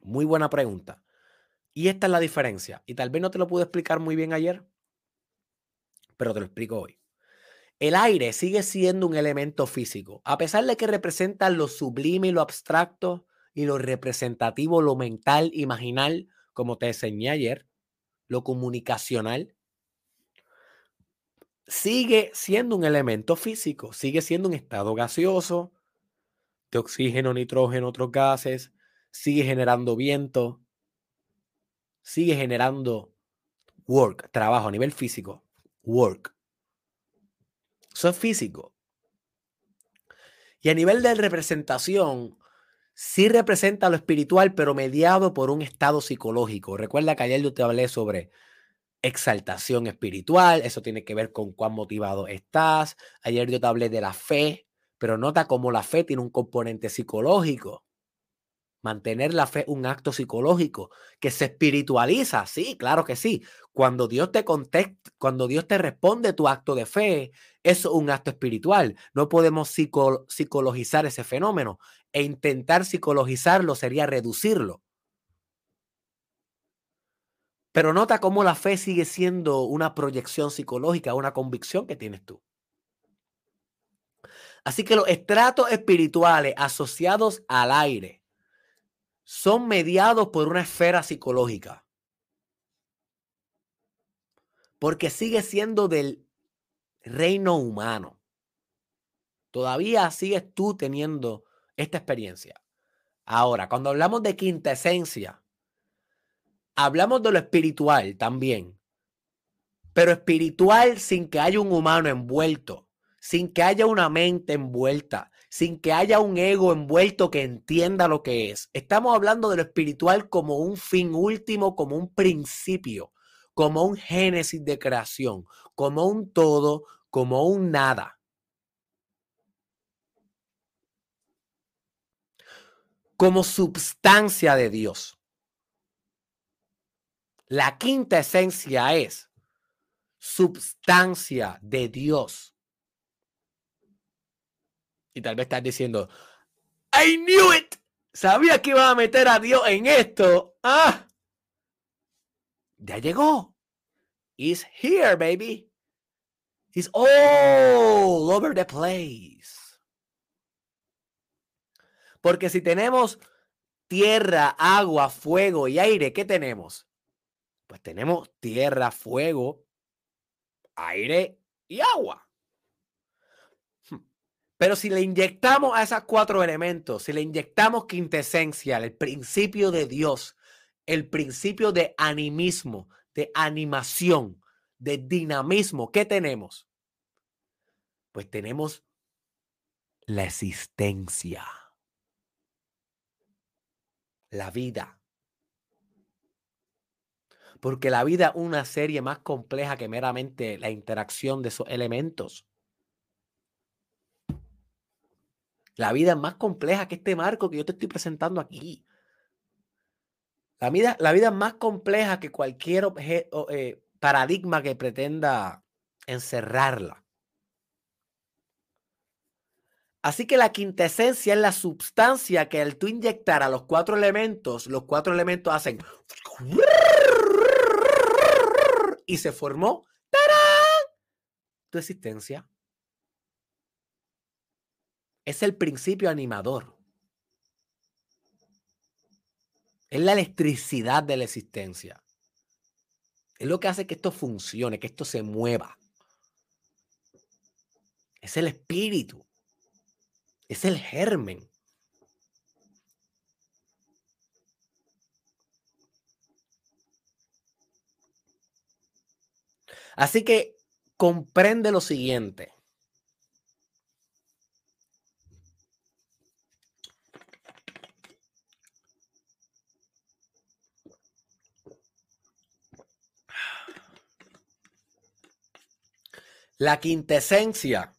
Muy buena pregunta. Y esta es la diferencia. Y tal vez no te lo pude explicar muy bien ayer, pero te lo explico hoy. El aire sigue siendo un elemento físico, a pesar de que representa lo sublime y lo abstracto y lo representativo, lo mental, imaginal, como te enseñé ayer, lo comunicacional, sigue siendo un elemento físico, sigue siendo un estado gaseoso, de oxígeno, nitrógeno, otros gases, sigue generando viento, sigue generando work, trabajo a nivel físico, work. Eso es físico. Y a nivel de representación, sí representa lo espiritual, pero mediado por un estado psicológico. Recuerda que ayer yo te hablé sobre exaltación espiritual, eso tiene que ver con cuán motivado estás. Ayer yo te hablé de la fe, pero nota cómo la fe tiene un componente psicológico. Mantener la fe un acto psicológico que se espiritualiza, sí, claro que sí. Cuando Dios te contesta, cuando Dios te responde tu acto de fe, es un acto espiritual. No podemos psicologizar ese fenómeno e intentar psicologizarlo sería reducirlo. Pero nota cómo la fe sigue siendo una proyección psicológica, una convicción que tienes tú. Así que los estratos espirituales asociados al aire son mediados por una esfera psicológica. Porque sigue siendo del reino humano. Todavía sigues tú teniendo esta experiencia. Ahora, cuando hablamos de quinta esencia, hablamos de lo espiritual también. Pero espiritual sin que haya un humano envuelto, sin que haya una mente envuelta, sin que haya un ego envuelto que entienda lo que es. Estamos hablando de lo espiritual como un fin último, como un principio, como un génesis de creación, como un todo, como un nada. Como substancia de Dios. La quinta esencia es substancia de Dios. Y tal vez estás diciendo, I knew it. Sabía que iba a meter a Dios en esto. Ah, ya llegó. He's here, baby. He's all over the place. Porque si tenemos tierra, agua, fuego y aire, ¿qué tenemos? Pues tenemos tierra, fuego, aire y agua. Pero si le inyectamos a esos cuatro elementos, si le inyectamos quintesencia, el principio de Dios, el principio de animismo, de animación, de dinamismo, ¿qué tenemos? Pues tenemos la existencia, la vida. Porque la vida es una serie más compleja que meramente la interacción de esos elementos. La vida es más compleja que este marco que yo te estoy presentando aquí. La vida, la vida es más compleja que cualquier eh, paradigma que pretenda encerrarla. Así que la quintesencia es la sustancia que al tú inyectar a los cuatro elementos, los cuatro elementos hacen y se formó tu existencia. Es el principio animador. Es la electricidad de la existencia. Es lo que hace que esto funcione, que esto se mueva. Es el espíritu. Es el germen. Así que comprende lo siguiente. La quintesencia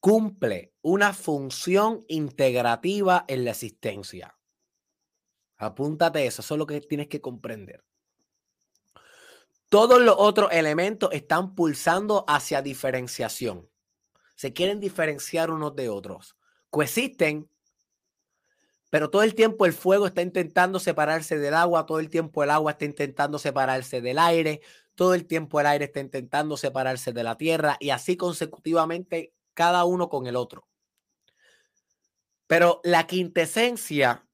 cumple una función integrativa en la existencia. Apúntate eso, eso es lo que tienes que comprender. Todos los otros elementos están pulsando hacia diferenciación. Se quieren diferenciar unos de otros. Coexisten, pero todo el tiempo el fuego está intentando separarse del agua, todo el tiempo el agua está intentando separarse del aire, todo el tiempo el aire está intentando separarse de la tierra y así consecutivamente cada uno con el otro. Pero la quintesencia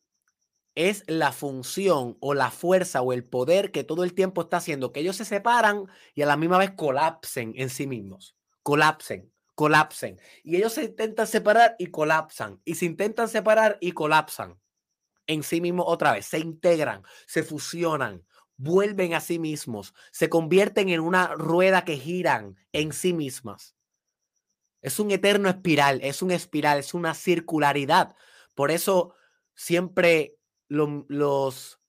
es la función o la fuerza o el poder que todo el tiempo está haciendo que ellos se separan y a la misma vez colapsen en sí mismos. Colapsen, colapsen. Y ellos se intentan separar y colapsan. Y se intentan separar y colapsan en sí mismos otra vez. Se integran, se fusionan, vuelven a sí mismos, se convierten en una rueda que giran en sí mismas. Es un eterno espiral, es un espiral, es una circularidad. Por eso siempre los, los,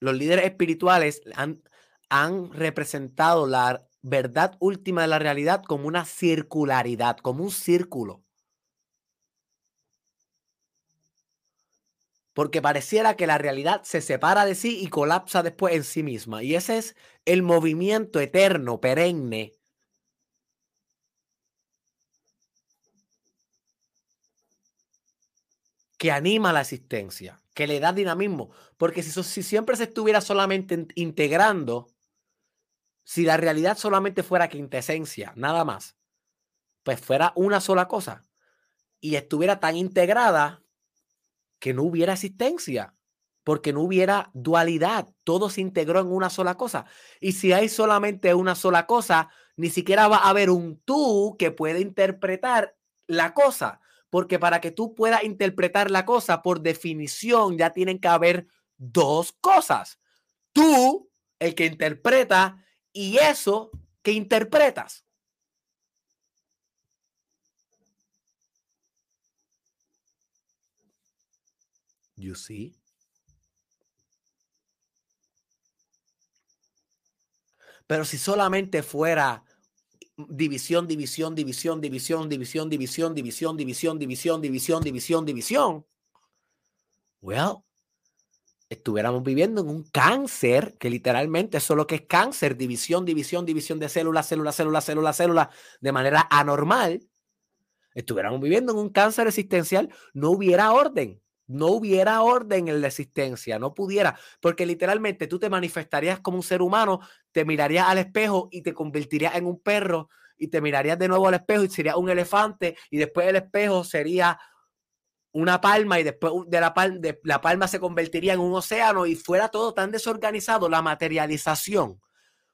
líderes espirituales han, han representado la verdad última de la realidad como una circularidad, como un círculo. Porque pareciera que la realidad se separa de sí y colapsa después en sí misma. Y ese es el movimiento eterno, perenne. que anima la existencia, que le da dinamismo, porque si, si siempre se estuviera solamente integrando, si la realidad solamente fuera quintesencia, nada más, pues fuera una sola cosa y estuviera tan integrada que no hubiera existencia, porque no hubiera dualidad, todo se integró en una sola cosa. Y si hay solamente una sola cosa, ni siquiera va a haber un tú que pueda interpretar la cosa, porque para que tú puedas interpretar la cosa, por definición, ya tienen que haber dos cosas. Tú, el que interpreta, y eso que interpretas. You see? Pero si solamente fuera división, división, división, división, división, división, división, división, división, división, división, división, well, estuviéramos viviendo en un cáncer que literalmente es lo que es cáncer, división, división, división de células, células, células, células, células, de manera anormal. Estuviéramos viviendo en un cáncer existencial, no hubiera orden no hubiera orden en la existencia, no pudiera, porque literalmente tú te manifestarías como un ser humano, te mirarías al espejo y te convertirías en un perro y te mirarías de nuevo al espejo y sería un elefante y después el espejo sería una palma y después de la, palma, la palma se convertiría en un océano y fuera todo tan desorganizado, la materialización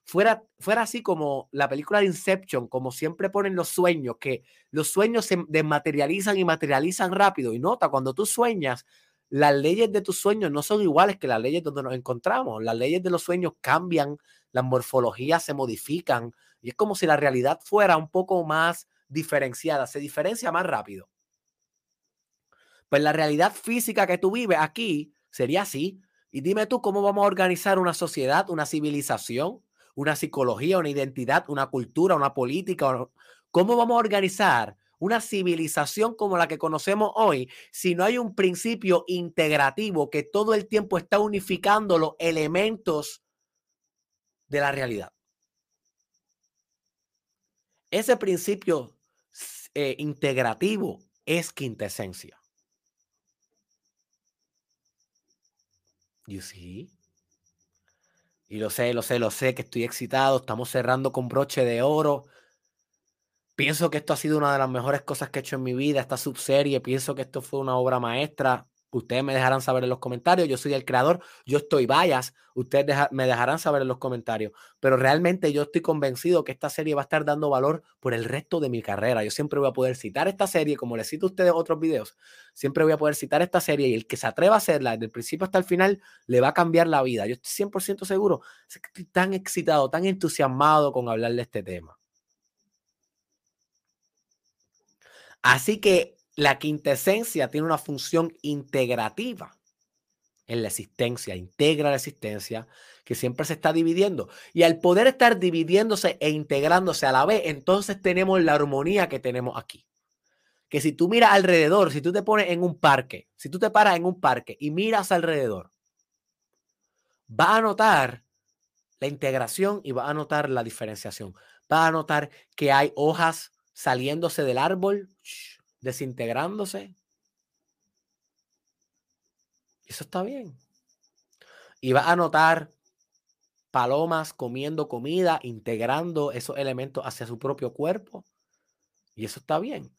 fuera, fuera así como la película de Inception, como siempre ponen los sueños, que los sueños se desmaterializan y materializan rápido. Y nota, cuando tú sueñas, las leyes de tus sueños no son iguales que las leyes donde nos encontramos. Las leyes de los sueños cambian, las morfologías se modifican y es como si la realidad fuera un poco más diferenciada, se diferencia más rápido. Pues la realidad física que tú vives aquí sería así. Y dime tú cómo vamos a organizar una sociedad, una civilización, una psicología, una identidad, una cultura, una política. ¿Cómo vamos a organizar una civilización como la que conocemos hoy si no hay un principio integrativo que todo el tiempo está unificando los elementos de la realidad? Ese principio eh, integrativo es quintesencia. You see? Y lo sé, lo sé, lo sé, que estoy excitado. Estamos cerrando con broche de oro. Pienso que esto ha sido una de las mejores cosas que he hecho en mi vida, esta subserie. Pienso que esto fue una obra maestra. Ustedes me dejarán saber en los comentarios. Yo soy el creador, yo estoy bias. Ustedes me dejarán saber en los comentarios. Pero realmente yo estoy convencido que esta serie va a estar dando valor por el resto de mi carrera. Yo siempre voy a poder citar esta serie, como les cito a ustedes otros videos. Siempre voy a poder citar esta serie y el que se atreva a hacerla desde el principio hasta el final le va a cambiar la vida. Yo estoy 100% seguro. Estoy tan excitado, tan entusiasmado con hablar de este tema. Así que la quintesencia tiene una función integrativa en la existencia, integra la existencia, que siempre se está dividiendo. Y al poder estar dividiéndose e integrándose a la vez, entonces tenemos la armonía que tenemos aquí. Que si tú miras alrededor, si tú te pones en un parque, si tú te paras en un parque y miras alrededor, va a notar la integración y va a notar la diferenciación. Va a notar que hay hojas saliéndose del árbol, desintegrándose. Eso está bien. Y vas a notar palomas comiendo comida, integrando esos elementos hacia su propio cuerpo. Y eso está bien.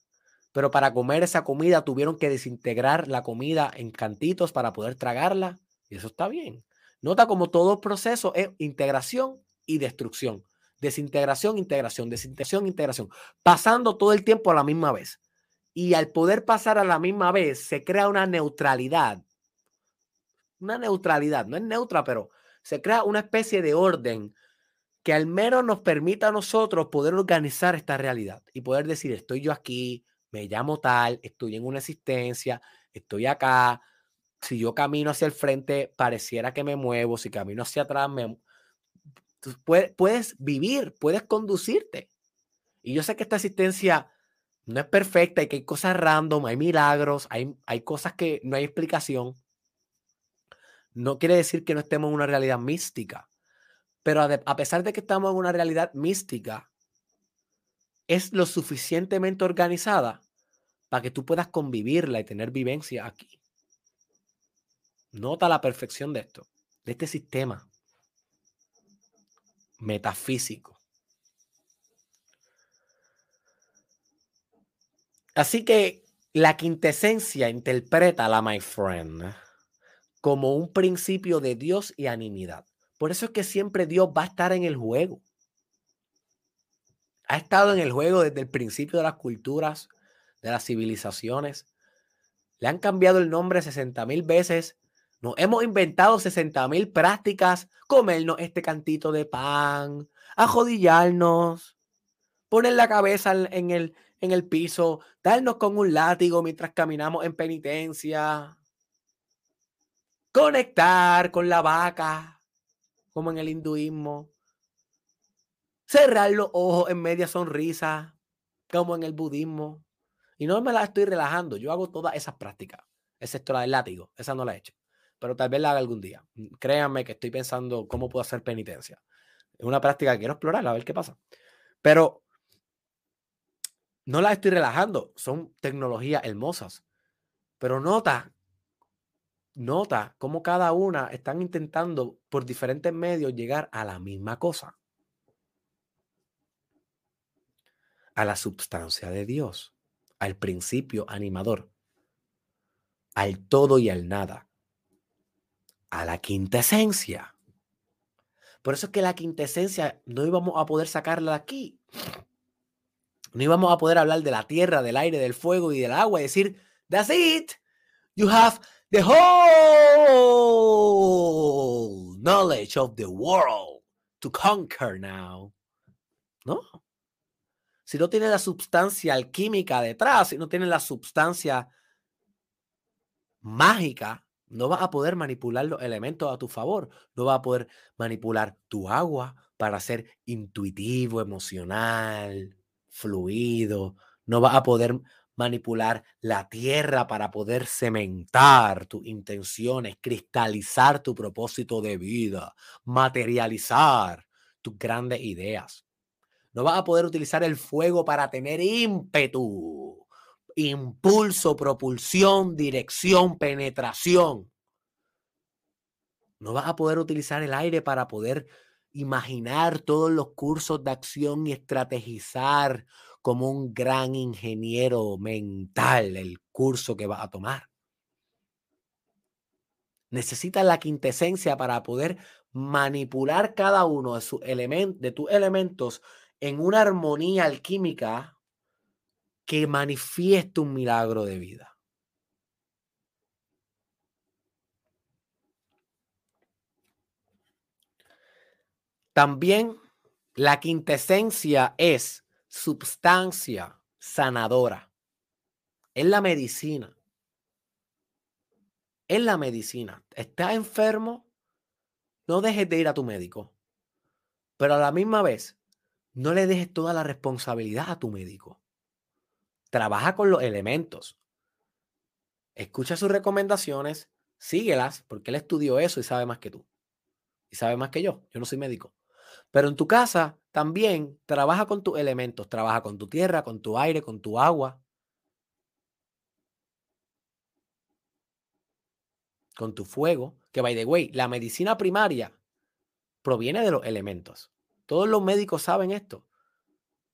Pero para comer esa comida tuvieron que desintegrar la comida en cantitos para poder tragarla. Y eso está bien. Nota como todo proceso es integración y destrucción. Desintegración, integración, desintegración, integración. Pasando todo el tiempo a la misma vez y al poder pasar a la misma vez se crea una neutralidad. Una neutralidad, no es neutra, pero se crea una especie de orden que al menos nos permita a nosotros poder organizar esta realidad y poder decir, estoy yo aquí, me llamo tal, estoy en una existencia, estoy acá. Si yo camino hacia el frente, pareciera que me muevo. Si camino hacia atrás, me... puedes, puedes vivir, puedes conducirte. Y yo sé que esta existencia no es perfecta y que hay cosas random, hay milagros, hay, hay cosas que no hay explicación. No quiere decir que no estemos en una realidad mística, pero a, pesar de que estamos en una realidad mística, es lo suficientemente organizada para que tú puedas convivirla y tener vivencia aquí. Nota la perfección de esto, de este sistema metafísico. Así que la quintesencia interpreta la my friend como un principio de Dios y animidad. Por eso es que siempre Dios va a estar en el juego. Ha estado en el juego desde el principio de las culturas, de las civilizaciones. Le han cambiado el nombre 60 mil veces. Nos hemos inventado 60 mil prácticas. Comernos este cantito de pan, ajodillarnos, poner la cabeza en el, en el piso, darnos con un látigo mientras caminamos en penitencia, conectar con la vaca, como en el hinduismo, cerrar los ojos en media sonrisa, como en el budismo. Y no me la estoy relajando, yo hago todas esas prácticas, excepto la del látigo, esa no la he hecho, pero tal vez la haga algún día. Créanme que estoy pensando cómo puedo hacer penitencia. Es una práctica que quiero explorar, a ver qué pasa. Pero no las estoy relajando, son tecnologías hermosas. Pero nota, nota cómo cada una están intentando por diferentes medios llegar a la misma cosa. A la substancia de Dios, al principio animador, al todo y al nada, a la quinta esencia. Por eso es que la quintesencia no íbamos a poder sacarla de aquí. No íbamos a poder hablar de la tierra, del aire, del fuego y del agua y decir, that's it. You have the whole knowledge of the world to conquer now. ¿No? Si no tiene la sustancia alquímica detrás, si no tiene la sustancia mágica, no vas a poder manipular los elementos a tu favor. No vas a poder manipular tu agua para ser intuitivo, emocional, fluido. No vas a poder manipular la tierra para poder cementar tus intenciones, cristalizar tu propósito de vida, materializar tus grandes ideas. No vas a poder utilizar el fuego para tener ímpetu, impulso, propulsión, dirección, penetración. No vas a poder utilizar el aire para poder imaginar todos los cursos de acción y estrategizar como un gran ingeniero mental el curso que vas a tomar. Necesitas la quintesencia para poder manipular cada uno de, de tus elementos en una armonía alquímica que manifieste un milagro de vida. También la quintesencia es substancia sanadora. Es la medicina. Es la medicina. ¿Estás enfermo? No dejes de ir a tu médico. Pero a la misma vez, no le dejes toda la responsabilidad a tu médico. Trabaja con los elementos. Escucha sus recomendaciones, síguelas, porque él estudió eso y sabe más que tú. Y sabe más que yo. Yo no soy médico. Pero en tu casa también trabaja con tus elementos, trabaja con tu tierra, con tu aire, con tu agua, con tu fuego, que by the way, la medicina primaria proviene de los elementos. Todos los médicos saben esto,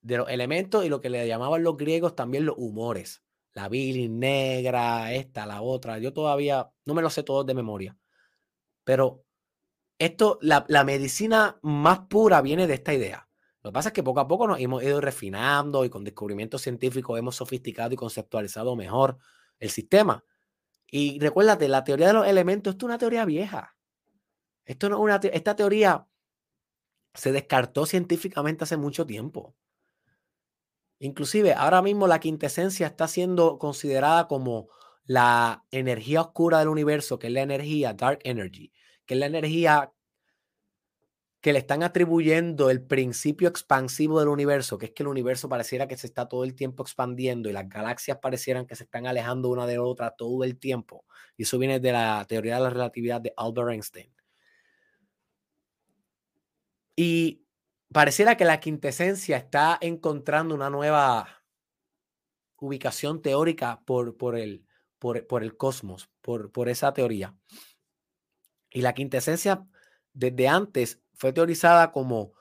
de los elementos y lo que le llamaban los griegos también los humores. La bilis negra, esta, la otra. Yo todavía no me lo sé todos de memoria. Pero esto, la, medicina más pura viene de esta idea. Lo que pasa es que poco a poco nos hemos ido refinando y con descubrimientos científicos hemos sofisticado y conceptualizado mejor el sistema. Y recuérdate, la teoría de los elementos es una teoría vieja. Esto no una esta teoría se descartó científicamente hace mucho tiempo. Inclusive ahora mismo la quintesencia está siendo considerada como la energía oscura del universo, que es la energía dark energy, que es la energía que le están atribuyendo el principio expansivo del universo, que es que el universo pareciera que se está todo el tiempo expandiendo y las galaxias parecieran que se están alejando una de otra todo el tiempo. Y eso viene de la teoría de la relatividad de Albert Einstein. Y pareciera que la quintesencia está encontrando una nueva ubicación teórica por, por, el, por, el cosmos, por, por esa teoría. Y la quintesencia desde antes fue teorizada como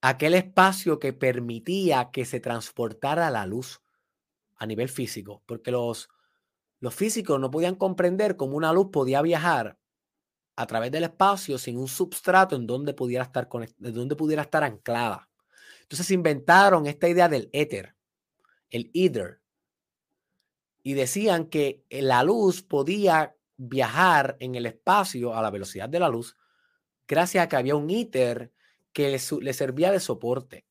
aquel espacio que permitía que se transportara la luz a nivel físico, porque los, los físicos no podían comprender cómo una luz podía viajar a través del espacio sin un substrato en donde pudiera estar, donde pudiera estar anclada. Entonces inventaron esta idea del éter, el ether, y decían que la luz podía viajar en el espacio a la velocidad de la luz gracias a que había un ITER que le, servía de soporte.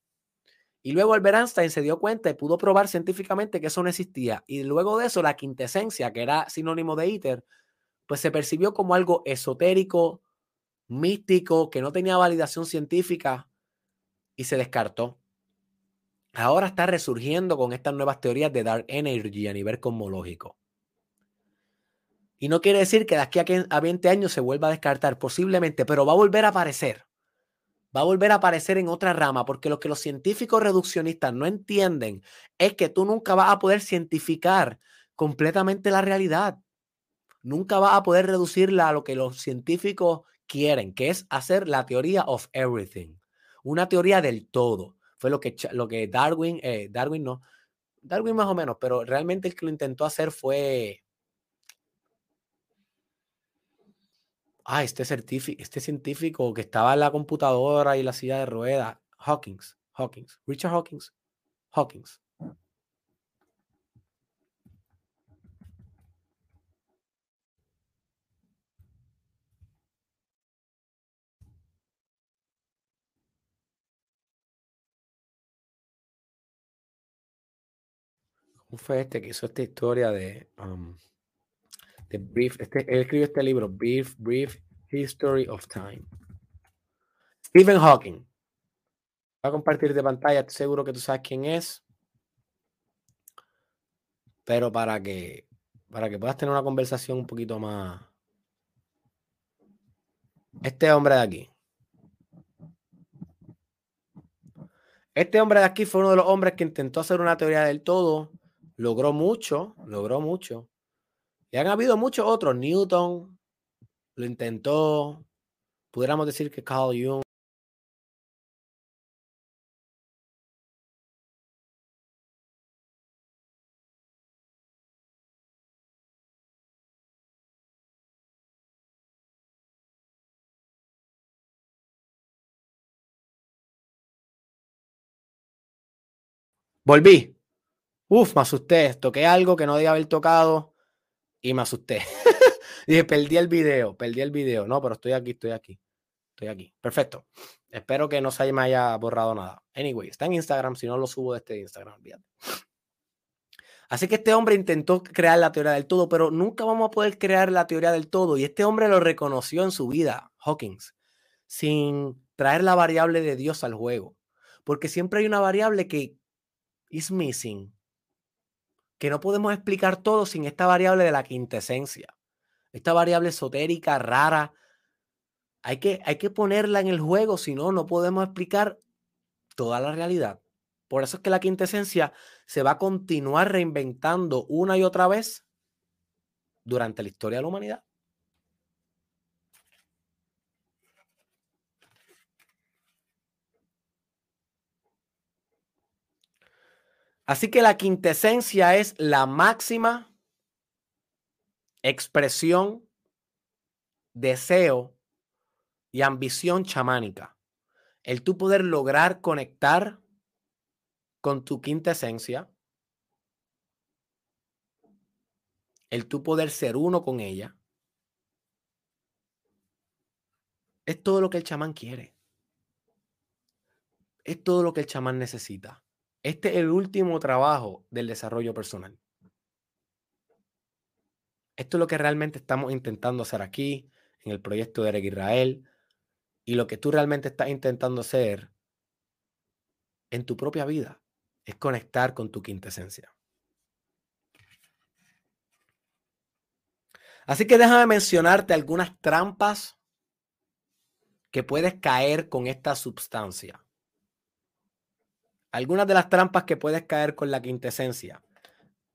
Y luego Albert Einstein se dio cuenta y pudo probar científicamente que eso no existía. Y luego de eso, la quintesencia, que era sinónimo de ITER, pues se percibió como algo esotérico, místico, que no tenía validación científica y se descartó. Ahora está resurgiendo con estas nuevas teorías de Dark Energy a nivel cosmológico. Y no quiere decir que de aquí a 20 años se vuelva a descartar, posiblemente, pero va a volver a aparecer. Va a volver a aparecer en otra rama, porque lo que los científicos reduccionistas no entienden es que tú nunca vas a poder cientificar completamente la realidad. Nunca vas a poder reducirla a lo que los científicos quieren, que es hacer la teoría of everything, una teoría del todo. Fue lo que, lo que Darwin, eh, Darwin no, Darwin más o menos, pero realmente el que lo intentó hacer fue Ah, este, este científico que estaba en la computadora y la silla de ruedas. Hawkins. Hawkins. Richard Hawkins. Hawkins. ¿Cómo fue este que hizo esta historia de, um, brief? Este, él escribió este libro, Brief, Brief History of Time. Stephen Hawking. Voy a compartir de pantalla, seguro que tú sabes quién es. Pero para que, para que puedas tener una conversación un poquito más. Este hombre de aquí. Este hombre de aquí fue uno de los hombres que intentó hacer una teoría del todo logró mucho, logró mucho. Y han habido muchos otros. Newton lo intentó. Pudiéramos decir que Carl Jung. Volví. Uf, me asusté. Toqué algo que no debía haber tocado y me asusté. Dije, perdí el video, perdí el video. No, pero estoy aquí, estoy aquí. Estoy aquí. Perfecto. Espero que no se me haya borrado nada. Anyway, está en Instagram. Si no lo subo de este Instagram, Así que este hombre intentó crear la teoría del todo, pero nunca vamos a poder crear la teoría del todo. Y este hombre lo reconoció en su vida, Hawkins, sin traer la variable de Dios al juego. Porque siempre hay una variable que is missing, que no podemos explicar todo sin esta variable de la quintesencia. Esta variable esotérica, rara. Hay que, hay que ponerla en el juego, si no, no podemos explicar toda la realidad. Por eso es que la quintesencia se va a continuar reinventando una y otra vez durante la historia de la humanidad. Así que la quintesencia es la máxima expresión, deseo y ambición chamánica. El tú poder lograr conectar con tu quintesencia, el tú poder ser uno con ella, es todo lo que el chamán quiere. Es todo lo que el chamán necesita. Este es el último trabajo del desarrollo personal. Esto es lo que realmente estamos intentando hacer aquí, en el proyecto de Eric Israel, y lo que tú realmente estás intentando hacer en tu propia vida es conectar con tu quintesencia. Así que déjame mencionarte algunas trampas que puedes caer con esta sustancia. Algunas de las trampas que puedes caer con la quintesencia.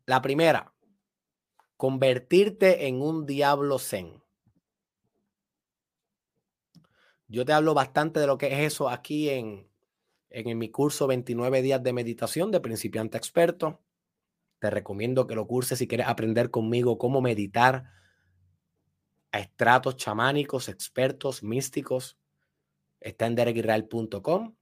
La primera, convertirte en un diablo zen. Yo te hablo bastante de lo que es eso aquí en, en, mi curso 29 días de meditación de principiante experto. Te recomiendo que lo curses si quieres aprender conmigo cómo meditar a estratos chamánicos, expertos, místicos. Está en derekisrael.com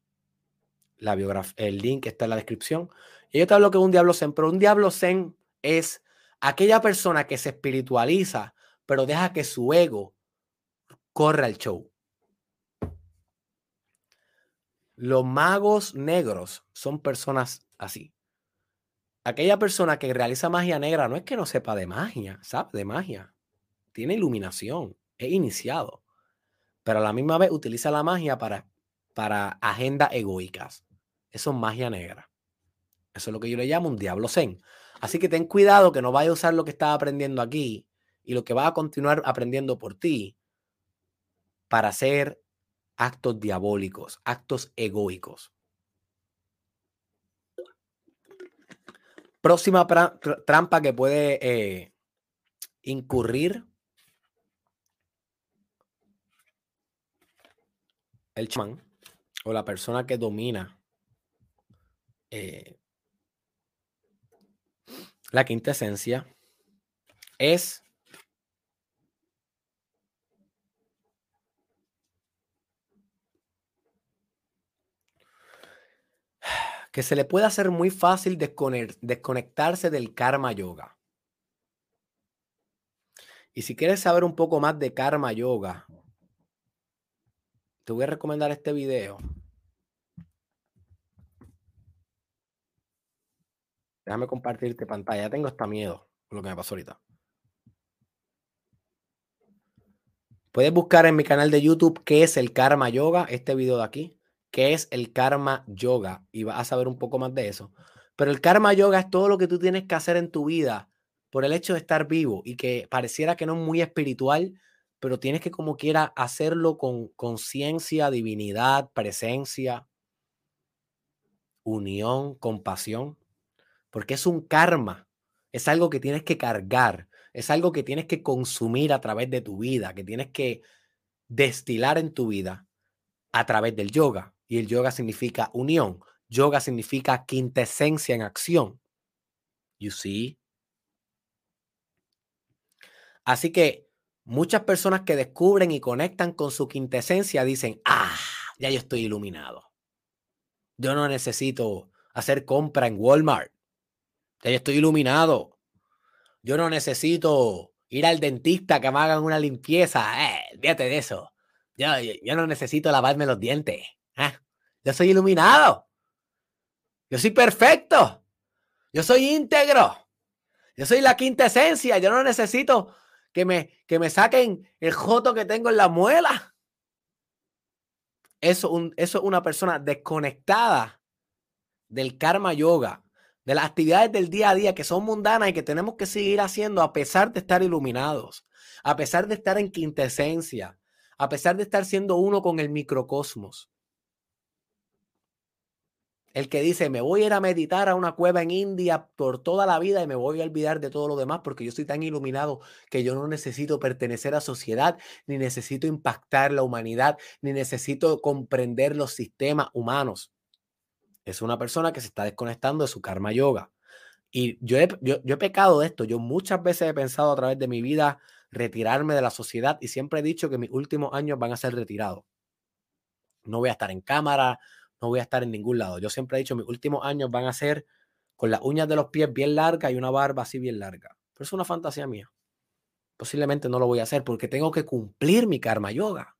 la biografía, el link está en la descripción. Y yo te hablo que un diablo zen, pero un diablo zen es aquella persona que se espiritualiza, pero deja que su ego corra el show. Los magos negros son personas así. Aquella persona que realiza magia negra no es que no sepa de magia, sabe de magia. Tiene iluminación, es iniciado. Pero a la misma vez utiliza la magia para, para agendas egoicas. Eso es magia negra. Eso es lo que yo le llamo un diablo zen. Así que ten cuidado que no vayas a usar lo que estás aprendiendo aquí y lo que vas a continuar aprendiendo por ti para hacer actos diabólicos, actos egoicos. Próxima trampa que puede eh, incurrir el chamán o la persona que domina eh, la quinta esencia es que se le puede hacer muy fácil desconectarse del karma yoga. Y si quieres saber un poco más de karma yoga, te voy a recomendar este video Déjame compartirte pantalla. Tengo hasta miedo con lo que me pasó ahorita. Puedes buscar en mi canal de YouTube qué es el Karma Yoga, este video de aquí, qué es el Karma Yoga y vas a saber un poco más de eso. Pero el Karma Yoga es todo lo que tú tienes que hacer en tu vida por el hecho de estar vivo y que pareciera que no es muy espiritual, pero tienes que como quiera hacerlo con conciencia, divinidad, presencia, unión, compasión, porque es un karma, es algo que tienes que cargar, es algo que tienes que consumir a través de tu vida, que tienes que destilar en tu vida a través del yoga. Y el yoga significa unión. Yoga significa quintesencia en acción. You see? Así que muchas personas que descubren y conectan con su quintesencia dicen, ah, ya yo estoy iluminado. Yo no necesito hacer compra en Walmart. Yo estoy iluminado. Yo no necesito ir al dentista que me hagan una limpieza. Eh, de eso. Yo, no necesito lavarme los dientes. ¿eh? Yo soy iluminado. Yo soy perfecto. Yo soy íntegro. Yo soy la quinta esencia. Yo no necesito que me, que me saquen el joto que tengo en la muela. Eso es una persona desconectada del karma yoga de las actividades del día a día que son mundanas y que tenemos que seguir haciendo a pesar de estar iluminados, a pesar de estar en quintesencia, a pesar de estar siendo uno con el microcosmos. El que dice, me voy a ir a meditar a una cueva en India por toda la vida y me voy a olvidar de todo lo demás porque yo estoy tan iluminado que yo no necesito pertenecer a sociedad, ni necesito impactar la humanidad, ni necesito comprender los sistemas humanos es una persona que se está desconectando de su karma yoga. Y yo he, yo, he pecado de esto. Yo muchas veces he pensado a través de mi vida retirarme de la sociedad y siempre he dicho que mis últimos años van a ser retirados. No voy a estar en cámara, no voy a estar en ningún lado. Yo siempre he dicho mis últimos años van a ser con las uñas de los pies bien largas y una barba así bien larga. Pero es una fantasía mía. Posiblemente no lo voy a hacer porque tengo que cumplir mi karma yoga.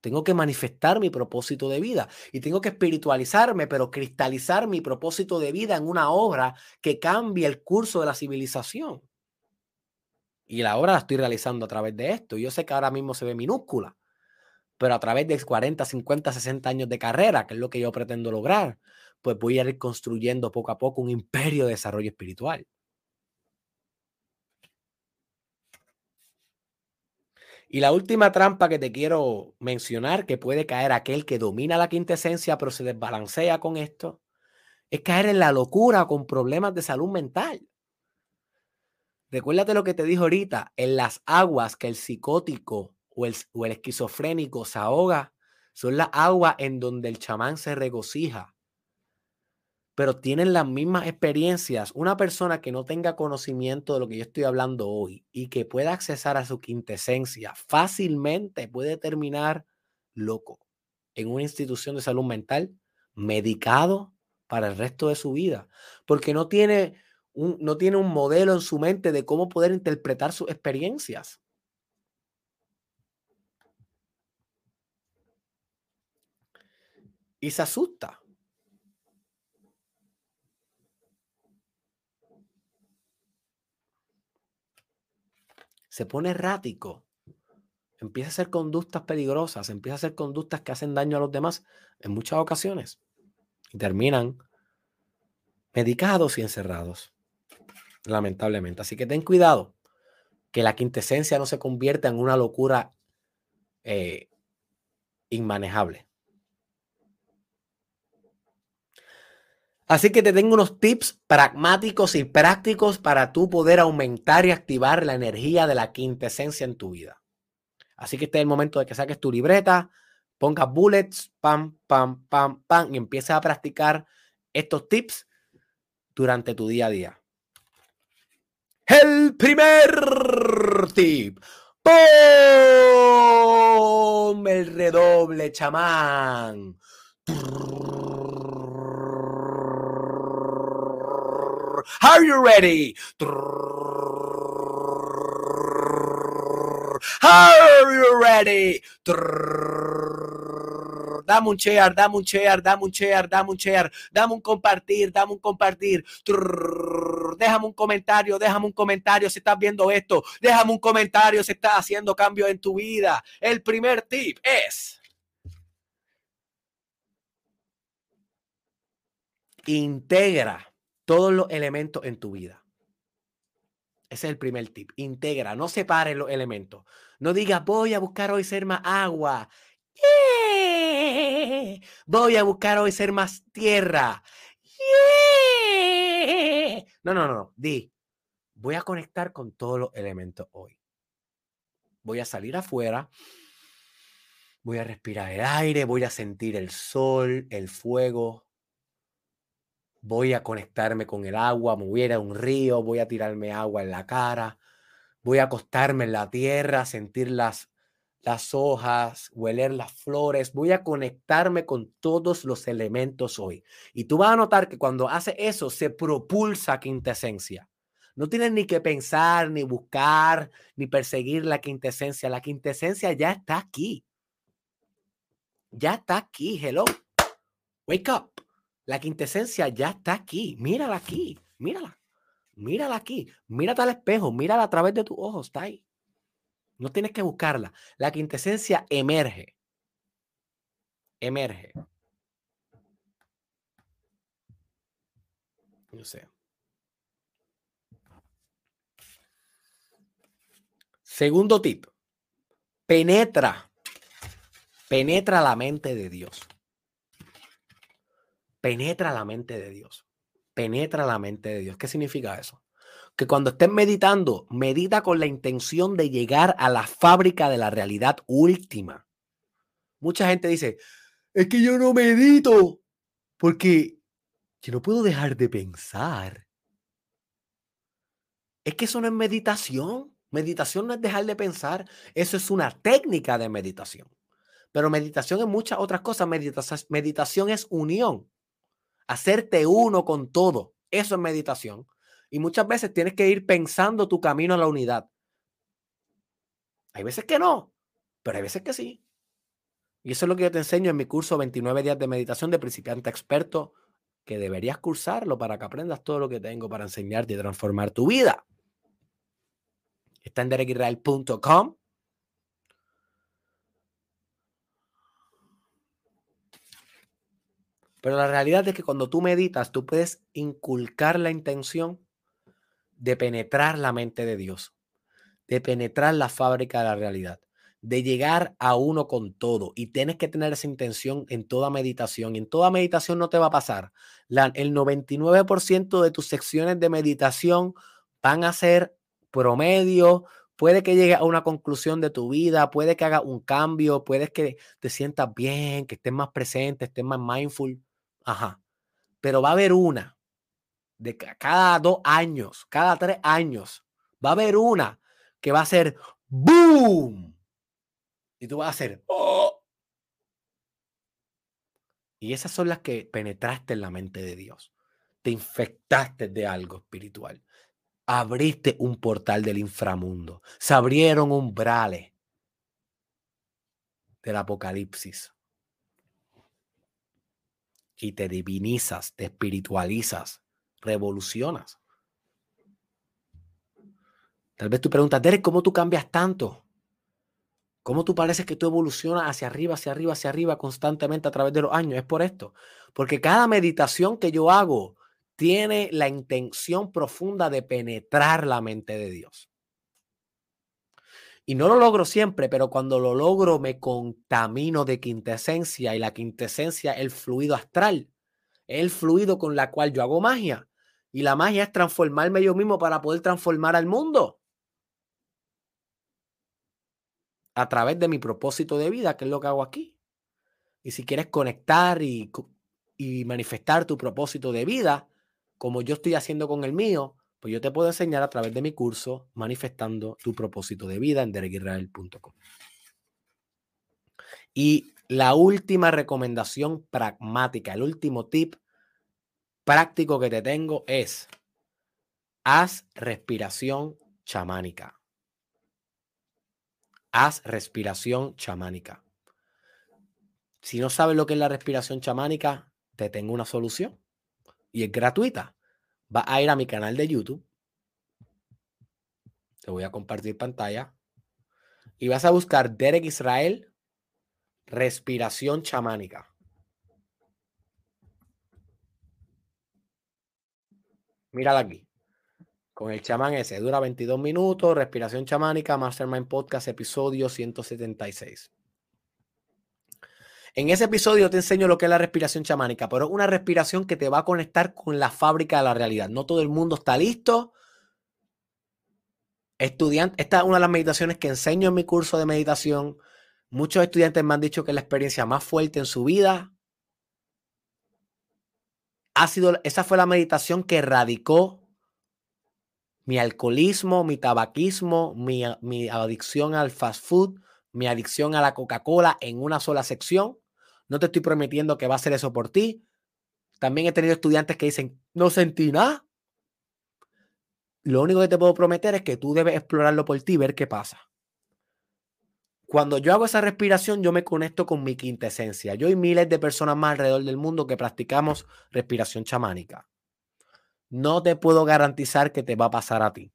Tengo que manifestar mi propósito de vida y tengo que espiritualizarme, pero cristalizar mi propósito de vida en una obra que cambie el curso de la civilización. Y la obra la estoy realizando a través de esto. Yo sé que ahora mismo se ve minúscula, pero a través de 40, 50, 60 años de carrera, que es lo que yo pretendo lograr, pues voy a ir construyendo poco a poco un imperio de desarrollo espiritual. Y la última trampa que te quiero mencionar, que puede caer aquel que domina la quintesencia, pero se desbalancea con esto, es caer en la locura con problemas de salud mental. Recuérdate lo que te dijo ahorita, en las aguas que el psicótico o el, o el esquizofrénico se ahoga, son las aguas en donde el chamán se regocija pero tienen las mismas experiencias. Una persona que no tenga conocimiento de lo que yo estoy hablando hoy y que pueda accesar a su quintesencia fácilmente puede terminar loco en una institución de salud mental, medicado para el resto de su vida, porque no tiene un, no tiene un modelo en su mente de cómo poder interpretar sus experiencias. Y se asusta. Se pone errático, empieza a hacer conductas peligrosas, empieza a hacer conductas que hacen daño a los demás en muchas ocasiones y terminan medicados y encerrados, lamentablemente. Así que ten cuidado que la quintesencia no se convierta en una locura eh, inmanejable. Así que te tengo unos tips pragmáticos y prácticos para tú poder aumentar y activar la energía de la quintesencia en tu vida. Así que este es el momento de que saques tu libreta, pongas bullets, pam, pam, pam, pam, y empieces a practicar estos tips durante tu día a día. El primer tip. ¡Pum! El redoble, chamán. Are you ready? Are you ready? Dame un share, dame un share, dame un share, dame un share, dame un compartir, dame un compartir. Déjame un comentario, déjame un comentario si estás viendo esto. Déjame un comentario si estás haciendo cambios en tu vida. El primer tip es integra todos los elementos en tu vida. Ese es el primer tip. Integra, no separe los elementos. No digas, voy a buscar hoy ser más agua. Voy a buscar hoy ser más tierra. No, no, no, no. Di, voy a conectar con todos los elementos hoy. Voy a salir afuera. Voy a respirar el aire, voy a sentir el sol, el fuego, voy a conectarme con el agua, me voy a un río, voy a tirarme agua en la cara, voy a acostarme en la tierra, sentir las, las hojas, hueler las flores, voy a conectarme con todos los elementos hoy. Y tú vas a notar que cuando hace eso se propulsa quintesencia. No tienes ni que pensar, ni buscar, ni perseguir la quintesencia. La quintesencia ya está aquí. Ya está aquí. Hello. Wake up. La quintesencia ya está aquí. Mírala aquí. Mírala. Mírala aquí. Mírate al espejo. Mírala a través de tus ojos. Está ahí. No tienes que buscarla. La quintesencia emerge. Emerge. No sé. Segundo tip. Penetra. Penetra la mente de Dios penetra la mente de Dios. Penetra la mente de Dios. ¿Qué significa eso? Que cuando estés meditando, medita con la intención de llegar a la fábrica de la realidad última. Mucha gente dice, es que yo no medito porque yo no puedo dejar de pensar. Es que eso no es meditación. Meditación no es dejar de pensar. Eso es una técnica de meditación. Pero meditación es muchas otras cosas. meditación es unión hacerte uno con todo. Eso es meditación. Y muchas veces tienes que ir pensando tu camino a la unidad. Hay veces que no, pero hay veces que sí. Y eso es lo que yo te enseño en mi curso 29 días de meditación de principiante experto, que deberías cursarlo para que aprendas todo lo que tengo para enseñarte y transformar tu vida. Está en derekisrael.com Pero la realidad es que cuando tú meditas, tú puedes inculcar la intención de penetrar la mente de Dios, de penetrar la fábrica de la realidad, de llegar a uno con todo. Y tienes que tener esa intención en toda meditación. Y en toda meditación no te va a pasar. el 99% de tus secciones de meditación van a ser promedio, puede que llegue a una conclusión de tu vida, puede que haga un cambio, puede que te sientas bien, que estés más presente, estés más mindful. Ajá. Pero va a haber una de cada dos años, cada tres años, va a haber una que va a ser boom. Y tú vas a hacer oh. Y esas son las que penetraste en la mente de Dios. Te infectaste de algo espiritual. Abriste un portal del inframundo. Se abrieron umbrales del apocalipsis y te divinizas, te espiritualizas, revolucionas. Tal vez tú preguntas, Derek, ¿cómo tú cambias tanto? ¿Cómo tú pareces que tú evolucionas hacia arriba, hacia arriba, hacia arriba constantemente a través de los años? Es por esto. Porque cada meditación que yo hago tiene la intención profunda de penetrar la mente de Dios. Y no lo logro siempre, pero cuando lo logro me contamino de quintesencia y la quintesencia es el fluido astral, es el fluido con la cual yo hago magia. Y la magia es transformarme yo mismo para poder transformar al mundo. A través de mi propósito de vida, que es lo que hago aquí. Y si quieres conectar y, y manifestar tu propósito de vida, como yo estoy haciendo con el mío, pues yo te puedo enseñar a través de mi curso manifestando tu propósito de vida en derekisrael.com. Y la última recomendación pragmática, el último tip práctico que te tengo es haz respiración chamánica. Haz respiración chamánica. Si no sabes lo que es la respiración chamánica, te tengo una solución. Y es gratuita. Va a ir a mi canal de YouTube. Te voy a compartir pantalla. Y vas a buscar Derek Israel, respiración chamánica. Mírala aquí. Con el chamán ese. Dura 22 minutos. Respiración chamánica. Mastermind Podcast, episodio 176. En ese episodio te enseño lo que es la respiración chamánica, pero es una respiración que te va a conectar con la fábrica de la realidad. No todo el mundo está listo. Estudiante, esta es una de las meditaciones que enseño en mi curso de meditación. Muchos estudiantes me han dicho que es la experiencia más fuerte en su vida. Ha sido, esa fue la meditación que erradicó mi alcoholismo, mi tabaquismo, mi, mi adicción al fast food, mi adicción a la Coca-Cola en una sola sección. No te estoy prometiendo que va a hacer eso por ti. También he tenido estudiantes que dicen, no sentí nada. Lo único que te puedo prometer es que tú debes explorarlo por ti ver qué pasa. Cuando yo hago esa respiración, yo me conecto con mi quinta esencia. Yo y miles de personas más alrededor del mundo que practicamos respiración chamánica. No te puedo garantizar que te va a pasar a ti.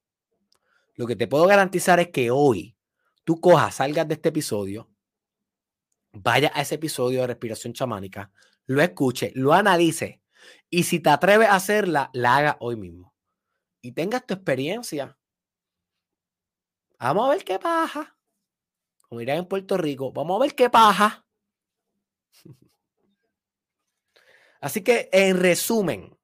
Lo que te puedo garantizar es que hoy tú cojas, salgas de este episodio vaya a ese episodio de respiración chamánica, lo escuche, lo analice y si te atreves a hacerla, la haga hoy mismo. Y tengas tu experiencia. Vamos a ver qué pasa. Como irán en Puerto Rico, vamos a ver qué pasa. Así que en resumen,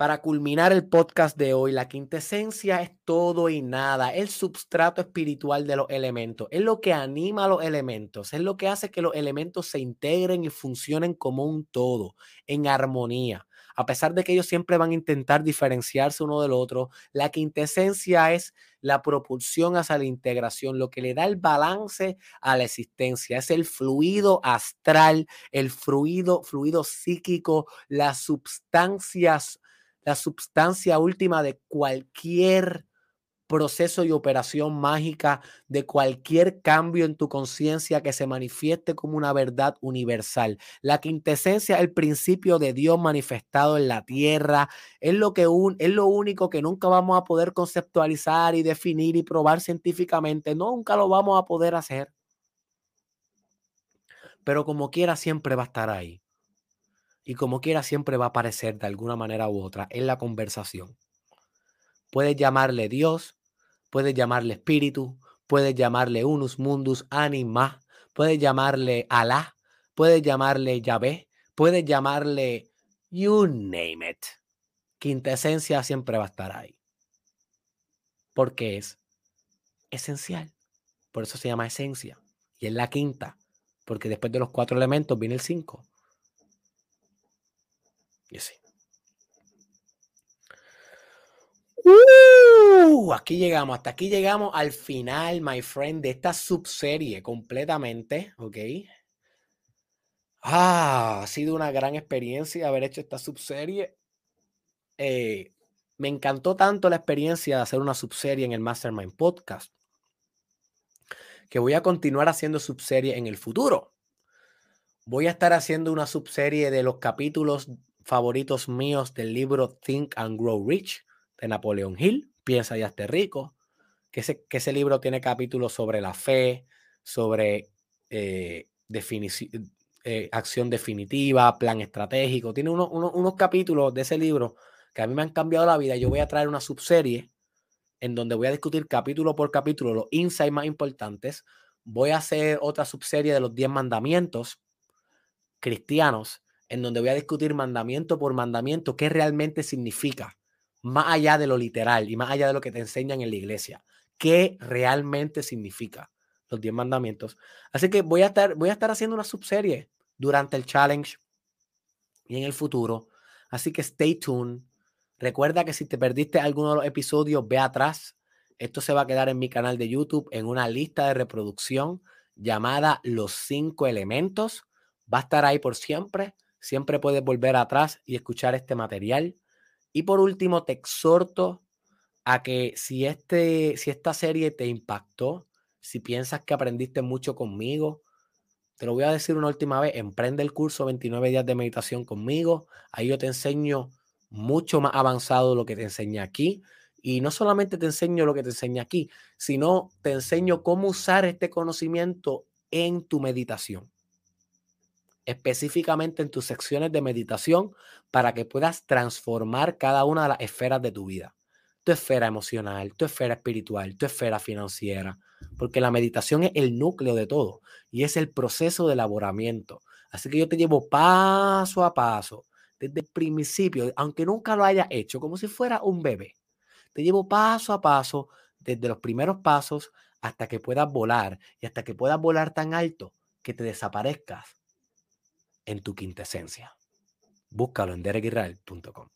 para culminar el podcast de hoy, la quintesencia es todo y nada, el substrato espiritual de los elementos, es lo que anima a los elementos, es lo que hace que los elementos se integren y funcionen como un todo, en armonía. A pesar de que ellos siempre van a intentar diferenciarse uno del otro, la quintesencia es la propulsión hacia la integración, lo que le da el balance a la existencia, es el fluido astral, el fluido, fluido psíquico, las sustancias la sustancia última de cualquier proceso y operación mágica, de cualquier cambio en tu conciencia que se manifieste como una verdad universal. La quintesencia es el principio de Dios manifestado en la tierra, es lo, que un, es lo único que nunca vamos a poder conceptualizar y definir y probar científicamente, nunca lo vamos a poder hacer. Pero como quiera siempre va a estar ahí y como quiera siempre va a aparecer de alguna manera u otra en la conversación. Puedes llamarle Dios, puedes llamarle Espíritu, puedes llamarle Unus Mundus Anima, puedes llamarle Alá, puedes llamarle Yahvé, puedes llamarle you name it. Quinta esencia siempre va a estar ahí. Porque es esencial. Por eso se llama esencia. Y es la quinta. Porque después de los cuatro elementos viene el cinco. Y así. Uh, aquí llegamos, hasta aquí llegamos al final, my friend, de esta subserie completamente, ¿ok? Ah, ha sido una gran experiencia haber hecho esta subserie. Eh, me encantó tanto la experiencia de hacer una subserie en el Mastermind Podcast que voy a continuar haciendo subserie en el futuro. Voy a estar haciendo una subserie de los capítulos favoritos míos del libro Think and Grow Rich de Napoleón Hill, Piensa y hazte rico, que ese, que ese libro tiene capítulos sobre la fe, sobre eh, eh, acción definitiva, plan estratégico. Tiene unos capítulos de ese libro que a mí me han cambiado la vida. Yo voy a traer una subserie en donde voy a discutir capítulo por capítulo los insights más importantes. Voy a hacer otra subserie de los 10 mandamientos cristianos en donde voy a discutir mandamiento por mandamiento qué realmente significa, más allá de lo literal y más allá de lo que te enseñan en la iglesia, qué realmente significa los 10 mandamientos. Así que voy a estar, voy a estar haciendo una subserie durante el challenge y en el futuro. Así que stay tuned. Recuerda que si te perdiste alguno de los episodios, ve atrás. Esto se va a quedar en mi canal de YouTube en una lista de reproducción llamada Los cinco elementos. Va a estar ahí por siempre. Siempre puedes volver atrás y escuchar este material. Y por último, te exhorto a que si, este, si esta serie te impactó, si piensas que aprendiste mucho conmigo, te lo voy a decir una última vez, emprende el curso 29 días de meditación conmigo. Ahí yo te enseño mucho más avanzado lo que te enseñé aquí. Y no solamente te enseño lo que te enseñé aquí, sino te enseño cómo usar este conocimiento en tu meditación. Específicamente en tus secciones de meditación para que puedas transformar cada una de las esferas de tu vida. Tu esfera emocional, tu esfera espiritual, tu esfera financiera. Porque la meditación es el núcleo de todo y es el proceso de elaboramiento. Así que yo te llevo paso a paso, desde el principio, aunque nunca lo hayas hecho, como si fuera un bebé te llevo paso a paso, desde los primeros pasos hasta que puedas volar y hasta que puedas volar tan alto que te desaparezcas en tu quintesencia. Búscalo en derekisrael.com.